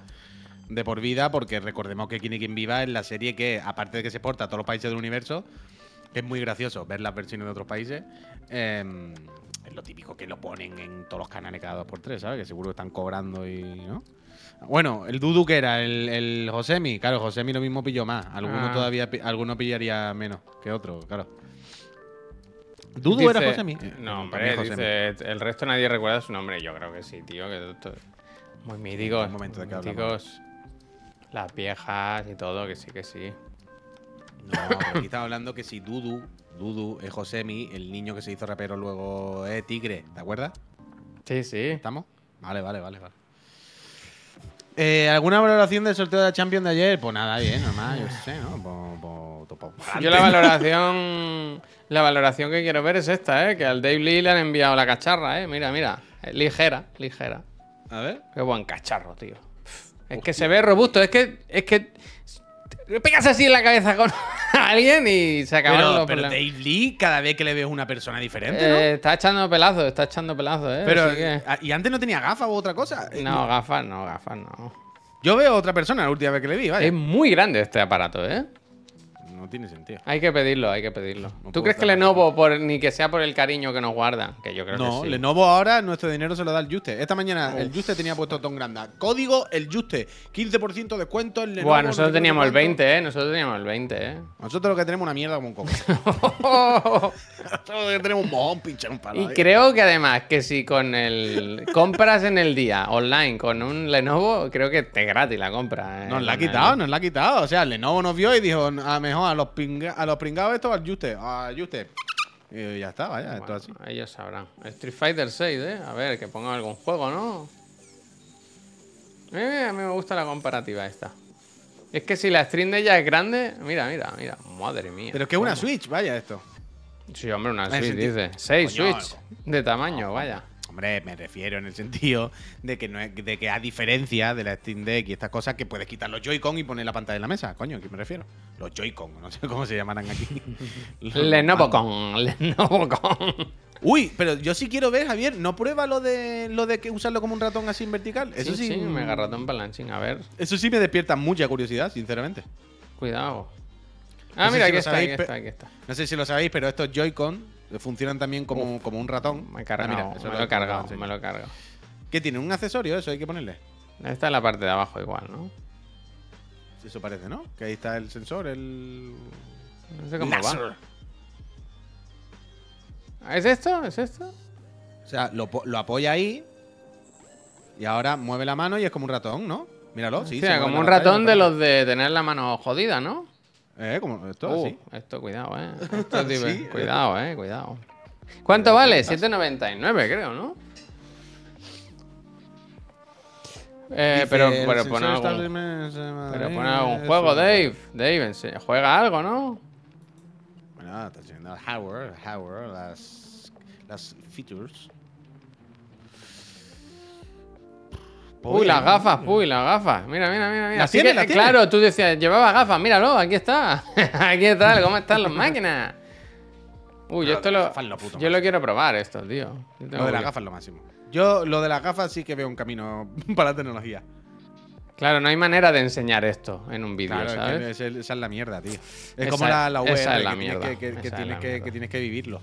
De por vida, porque recordemos que Quien y Quien Viva es la serie que, aparte de que se porta a todos los países del universo, que es muy gracioso ver las versiones de otros países. eh, es lo típico que lo ponen en todos los canales cada dos por tres, ¿sabes? Que seguro están cobrando y. ¿no? Bueno, el Dudu que era, el, el Josemi, claro, Josemi lo mismo pilló más. Alguno Ah. todavía alguno pillaría menos que otro, claro. Dudu era Josemi. No, También hombre, Josemi. dice, el resto nadie recuerda su nombre. Yo creo que sí, tío, que muy míticos. Un momento de que hablamos. míticos. Las viejas y todo, que sí, que sí. No, aquí estaba hablando que si Dudu, Dudu es Josemi, el niño que se hizo rapero luego es Tigre, ¿te acuerdas? Sí, sí. ¿Estamos? Vale, vale, vale, vale. Eh, ¿Alguna valoración del sorteo de la Champions de ayer? Pues nada, bien, normal, yo sé, ¿no? Pues, pues, Yo la valoración, la valoración que quiero ver es esta, ¿eh? Que al Dave Lee le han enviado la cacharra, ¿eh? Mira, mira. Eh, Ligera, ligera. A ver. Qué buen cacharro, tío. Es que se ve robusto, es que, es que pegas así en la cabeza con alguien y se acaban Pero, los pero problemas. Dave Lee, cada vez que le ves una persona diferente, ¿no? Eh, está echando pelazos, está echando pelazos, ¿eh? pero, que- ah, ¿y antes no tenía gafas u otra cosa? No, gafas no, gafas no. Yo veo otra persona la última vez que le vi, vaya. Es muy grande este aparato, ¿eh? No tiene sentido. Hay que pedirlo, hay que pedirlo. No ¿Tú crees que Lenovo, por, ni que sea por el cariño que nos guarda? Que yo creo No, que sí. Lenovo ahora nuestro dinero se lo da el Juste. Esta mañana el Juste tenía puesto Tom Granda. Código el Juste. 15% de descuento en Lenovo. Buah, no nosotros teníamos el sé cuánto. 20, ¿eh? Nosotros teníamos el 20, ¿eh? Nosotros lo que tenemos una mierda como un coco. Nosotros lo que tenemos un mojón pinchado un palo. Y ahí. creo que además que si con el compras en el día online con un Lenovo, creo que te gratis la compra. ¿eh? Nos la ha quitado, nos la ha quitado. O sea, Lenovo nos vio y dijo, a mejor a los, pinga- a los pringados esto al Juste. Al Juste. Y ya está, vaya, esto así. ellos sabrán. Street Fighter 6, ¿eh? A ver, que ponga algún juego, ¿no? Eh, a mí me gusta la comparativa esta. Es que si la stream de ella es grande, mira, mira, mira. Madre mía. Pero es que es una. Switch, vaya esto. Sí, hombre, una Switch, dice. Seis Coño, Switch de tamaño, vaya. Hombre, me refiero en el sentido de que no es, de que a diferencia de la Steam Deck y estas cosas que puedes quitar los Joy-Con y poner la pantalla en la mesa. Coño, ¿a qué me refiero? Los Joy-Con, no sé cómo se llamarán aquí. Los Lenovo mandos. con, Lenovo con. Uy, pero yo sí quiero ver, Javier, ¿no prueba lo de lo de que usarlo como un ratón así en vertical? Eso sí, sí, mega ratón palanchín. A ver, Eso sí me despierta mucha curiosidad, sinceramente. cuidado. Ah, No mira, aquí está, sabéis, aquí está, aquí está. No sé si lo sabéis, pero estos Joy-Con funcionan también como, como un ratón. Me he Ah, mira, eso me lo- he cargado, me lo he cargado. ¿Qué tiene? ¿Un accesorio eso hay que ponerle? Está en la parte de abajo igual, ¿no? Eso parece, ¿no? Que ahí está el sensor, el... No sé cómo Láser. va. ¿Es esto? ¿Es esto? O sea, lo, lo apoya ahí y ahora mueve la mano y es como un ratón, ¿no? Míralo, sí. Sí, se mueve como un ratón de los de tener la mano jodida, ¿no? Eh, como esto, Uh, así. esto, cuidado, eh. Esto Sí. Cuidado, eh, cuidado. ¿Cuánto vale? 7.99, creo, ¿no? Eh, Dice, pero, pero pon algún, eh, pero pon eh, algún juego, Dave. Dave, juega algo, ¿no? Bueno, está el hardware, las, Las features. Uy, las gafas, uy, las gafas. Mira, mira, mira. mira. ¿Las Así tiene, que, claro, tú decías, llevaba gafas, míralo, aquí está. aquí está, ¿cómo están las máquinas? Uy, yo esto lo. puto Yo lo quiero probar esto, tío. Lo de las gafas es lo máximo. Yo lo de las gafas sí que veo un camino para la tecnología. Claro, no hay manera de enseñar esto en un vídeo, Claro, ¿sabes? es esa es la mierda, tío. Es Esa- como la, la VR, esa es la que, mierda, que, tienes que, tienes vivirlo.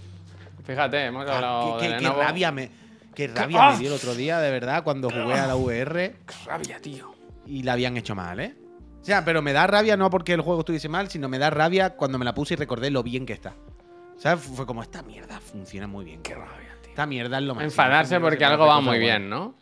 Fíjate, hemos hablado Ah, qué, de qué- qué Lenovo. rabia me, qué rabia ¡Ah! me dio el otro día, de verdad, cuando jugué a la VR Qué rabia, tío. y la habían hecho mal, ¿eh? O sea, pero me da rabia no porque el juego estuviese mal, sino me da rabia cuando me la puse y recordé lo bien que está. ¿Sabes? Fue como, esta mierda funciona muy bien. Qué rabia, tío. Esta mierda es lo máximo. Enfadarse porque algo va muy bien, ¿no?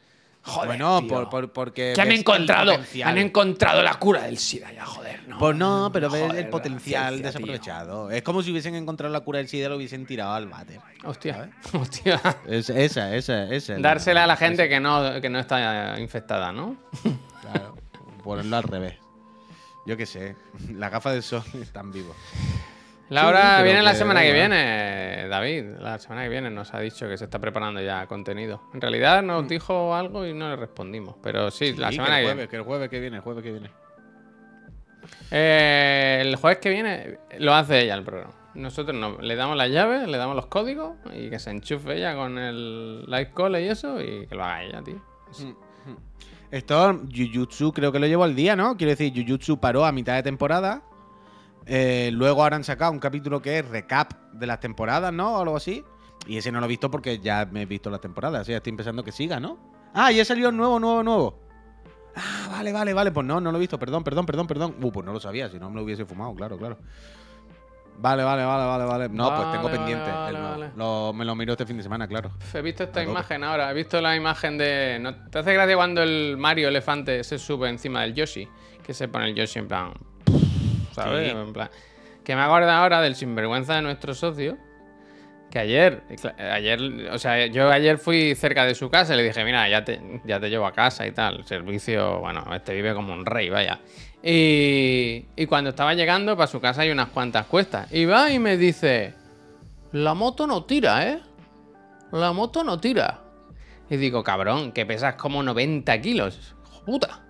Bueno, tío. por, por- porque. Que han ves encontrado, han encontrado la cura del SIDA ya, joder, ¿no? Pues no, pero ves Joder, el potencial ciencia, tío. desaprovechado. Es como si hubiesen encontrado la cura del SIDA y lo hubiesen tirado al váter. Hostia, hostia. Es- esa, esa, esa. es Dársela a la gente que no, que no está infectada, ¿no? Claro, ponerlo al revés. Yo qué sé. Las gafas de sol están vivos. Laura pero viene la que semana que viene, David. La semana que viene nos ha dicho que se está preparando ya contenido. En realidad nos dijo algo y no le respondimos. Pero sí, la Mm. Sí, semana que que el viene. jueves, que el jueves que viene, el jueves que viene. Eh, el jueves que viene lo hace ella el programa. Nosotros no, le damos las llaves, le damos los códigos y que se enchufe ella con el live call y eso y que lo haga ella, tío. Esto, Jujutsu creo que lo llevo al día, ¿no? Quiero decir, Jujutsu paró a mitad de temporada. Eh, luego ahora han sacado un capítulo que es recap de las temporadas, ¿no? O algo así. Y ese no lo he visto porque ya me he visto las temporadas. Así que estoy pensando que siga, ¿no? Ah, ya salió nuevo, nuevo, nuevo. Ah, vale, vale, vale. Pues no, no lo he visto. Perdón, perdón, perdón, perdón. Uh, pues no lo sabía. Si no me lo hubiese fumado, claro, claro. Vale, vale, vale, vale, vale. No, pues tengo Vale, pendiente. vale, el. Lo- me lo miro este fin de semana, claro. He visto esta imagen ahora, he visto la imagen de... ¿no ¿Te hace gracia cuando el Mario elefante se sube encima del Yoshi? Que se pone el Yoshi en plan... ¿Sabes? Sí. En plan... Que me acuerdo ahora del sinvergüenza de nuestro socio. Que ayer, ayer, o sea, yo ayer fui cerca de su casa y le dije, mira, ya te, ya te llevo a casa y tal. Servicio, bueno, este vive como un rey, vaya. Y, y cuando estaba llegando, para su casa hay unas cuantas cuestas. Y va y me dice, la moto no tira, ¿eh? La moto no tira. Y digo, cabrón, que pesas como 90 kilos. Puta.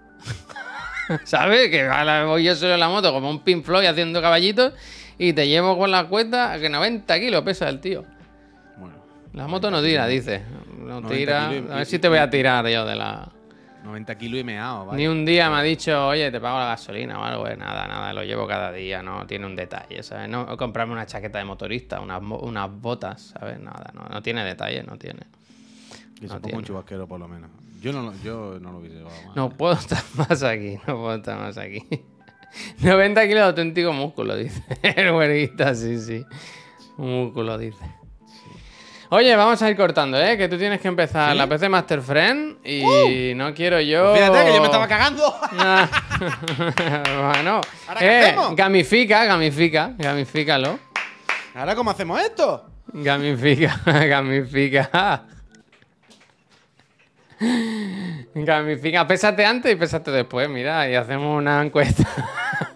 ¿Sabes? Que voy yo solo en la moto como un Pink Floyd haciendo caballitos y te llevo con la cuenta que 90 kilos pesa el tío. Bueno, La moto no tira, dice. No 90 tira. y- A ver y- si te voy a tirar yo de la. 90 kilos y meado, vale. Ni un día me ha dicho, oye, te pago la gasolina o algo. eh, Nada, nada, lo llevo cada día, no tiene un detalle, ¿sabes? No comprarme una chaqueta de motorista, unas, unas botas, ¿sabes? Nada, no, no tiene detalle, no tiene. Se no ponga un tiene. chubasquero por lo menos. Yo no, yo no lo hubiese llevado mal. No puedo estar más aquí, no puedo estar más aquí. 90 kilos de auténtico músculo, dice. El güerita, sí, sí. Músculo, dice. Oye, vamos a ir cortando, ¿eh? Que tú tienes que empezar la PC Master Friend y no quiero yo... Fíjate que yo me estaba cagando. Ah. bueno, ¿Ahora qué eh, hacemos? gamifica, gamifica, gamifícalo. ¿Ahora cómo hacemos esto? Gamifica, gamifica. Gamifica, pésate antes y pésate después, mira, y hacemos una encuesta.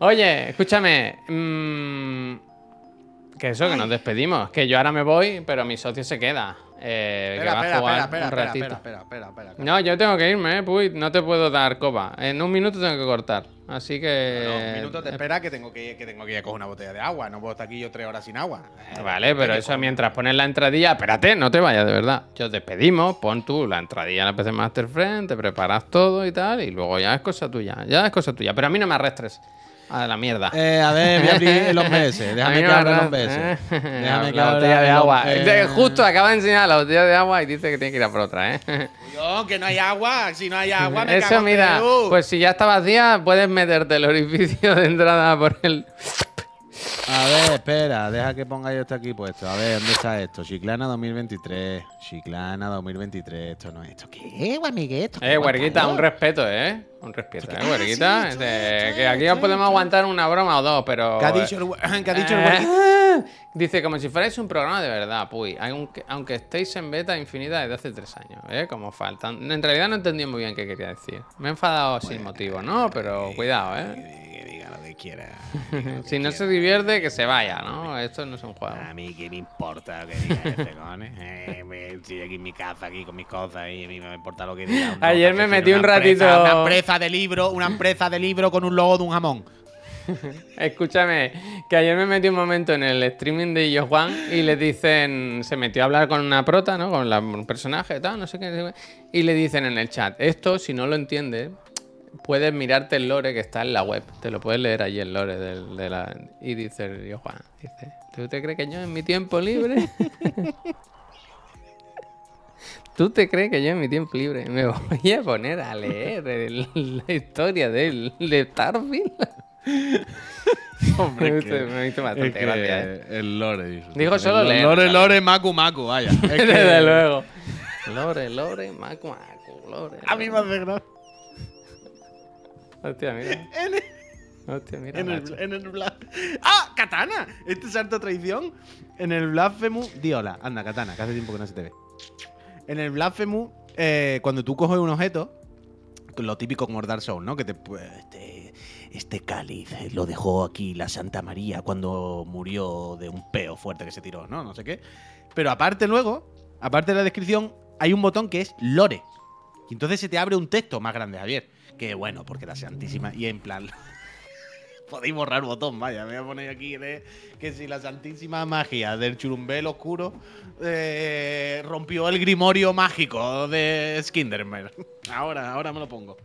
Oye, escúchame. mm, que eso, que nos despedimos. Que yo ahora me voy, pero mi socio se queda. eh, que Espera, va a espera, jugar espera, espera, un espera, ratito. espera, espera, espera, espera. No, yo tengo que irme, eh, Puy. No te puedo dar copa. En un minuto tengo que cortar. Así que. No, un minuto te espera que tengo que, ir- que tengo que ir a coger una botella de agua. No puedo estar aquí yo tres horas sin agua. Eh, Vale, pero eso mientras pones la entradilla, espérate, no te vayas de verdad. Yo te despedimos, pon tú la entradilla en la PC Master Friend, te preparas todo y tal, y luego ya es cosa tuya, ya es cosa tuya. Pero a mí no me arrestres a la mierda. Eh, a ver, voy a abrir el OBS. Déjame que abra el OBS. arrestres. Déjame la que abra botella de agua. Justo acaba de enseñar la botella de agua y dice que tiene que ir a por otra, ¿eh? Yo, que no hay agua. Si no hay agua, me Eso, cago en mira, Perú. pues si ya está vacía, puedes meterte el orificio de entrada por el. A ver, espera, deja que ponga yo esto aquí puesto. A ver, ¿dónde está esto? Chiclana 2023. Chiclana 2023. Esto no es esto. ¿Qué, amigueto? Eh, huerguita, un respeto, ¿eh? Un respeto, ¿eh, huerguita? Este, que aquí os podemos aguantar una broma o dos, pero... ¿Qué ha dicho el, qué ha dicho el Eh, huerguita? Dice, como si fuerais un programa de verdad, puy. Aunque, aunque estéis en beta infinita desde hace tres años, ¿eh? Como faltan. En realidad no entendí muy bien qué quería decir. Me he enfadado sin motivo, ¿no? Pero cuidado, ¿eh? Que que quiera. Si no se divierte, que se vaya, ¿no? Esto no es un juego. A mí qué me importa lo que diga este cojones. Eh, estoy aquí en mi casa, aquí con mis cosas y a mí me importa lo que diga. Ayer me que metí un empresa- ratito- Una empresa de libro, una empresa de libro con un logo de un jamón. Escúchame, que ayer me metí un momento en el streaming de Illo Juan y le dicen, se metió a hablar con una prota, ¿no? Con la- un personaje, tal, no sé qué, no sé qué, y le dicen en el chat, esto si no lo entiendes, puedes mirarte el lore que está en la web, te lo puedes leer allí el lore del- de la... Y dice el Illo Juan, dice, ¿tú te crees que yo en mi tiempo libre? ¿Tú te crees que yo en mi tiempo libre me voy a poner a leer el- la historia del, de Starfield? Hombre, Me es que- hizo- me hizo bastante es gracia, ¿eh? El lore, dice. Dijo solo El leer, Lore, lore, macu, macu, vaya. Es que Desde luego. Lore, Lore, Macu, Macu, Lore. A mí me hace gracia. Hostia, mira. En el, Hostia, mira. en el, en el bla- ¡Ah! ¡Katana! Este salto traición. En el Blasphemous. Di hola. Anda, Katana, que hace tiempo que no se te ve. En el Blasphemous, eh, cuando tú coges un objeto, lo típico como Dark Souls, ¿no? Que te. pues, Este, este cáliz lo dejó aquí la Santa María cuando murió de un peo fuerte que se tiró, ¿no? No sé qué. Pero aparte, luego, aparte de la descripción, hay un botón que es Lore. Y entonces se te abre un texto más grande, Javier. Que bueno, porque la Santísima. Y en plan. Podéis borrar botón, vaya. Me voy a poner aquí de que si la Santísima Magia del Churumbel Oscuro eh, rompió el grimorio mágico de Skinderman. Ahora, ahora me lo pongo.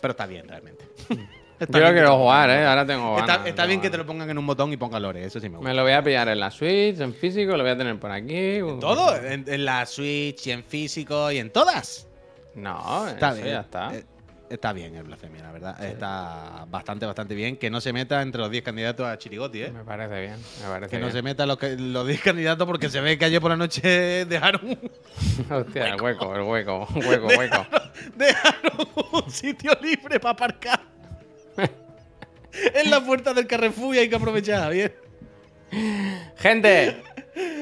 Pero está bien, realmente. Está Yo lo quiero jugar, ¿eh? Ahora tengo ganas. Está, bien que te lo pongan en un botón y ponga Lore, eso sí me gusta. Me lo voy a pillar en la Switch, en físico, lo voy a tener por aquí. Todo, en, en la Switch y en físico y en todas. No, Está eso bien. ya está. eh, Está bien el blasfemia, la verdad. Está bastante, bastante bien. Que no se meta entre los 10 candidatos a Chirigoti, ¿eh? Me parece bien, me parece Que no se meta los, los 10 candidatos porque se ve que ayer por la noche dejaron, Hostia, el hueco, el hueco, hueco, hueco. dejaron un sitio libre para aparcar. en la puerta del Carrefour y hay que aprovechar, bien. Gente,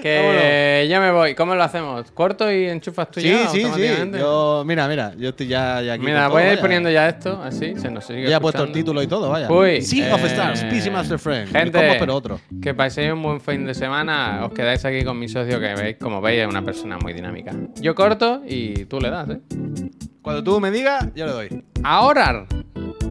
que ya me voy. ¿Cómo lo hacemos? ¿Corto y enchufas tú Sí, ya sí, sí. Yo, mira, mira, yo estoy ya, ya aquí. Mira, voy todo, a ir vaya. poniendo ya esto, así, se nos sigue Ya he puesto el título y todo, vaya. Uy, Sea of eh, Stars, PC Master Friend. el Gente, combo, pero otro. que paséis un buen fin de semana. Os quedáis aquí con mi socio, que veis, como veis, es una persona muy dinámica. Yo corto y tú le das, ¿eh? Cuando tú me digas, yo le doy. Ahora.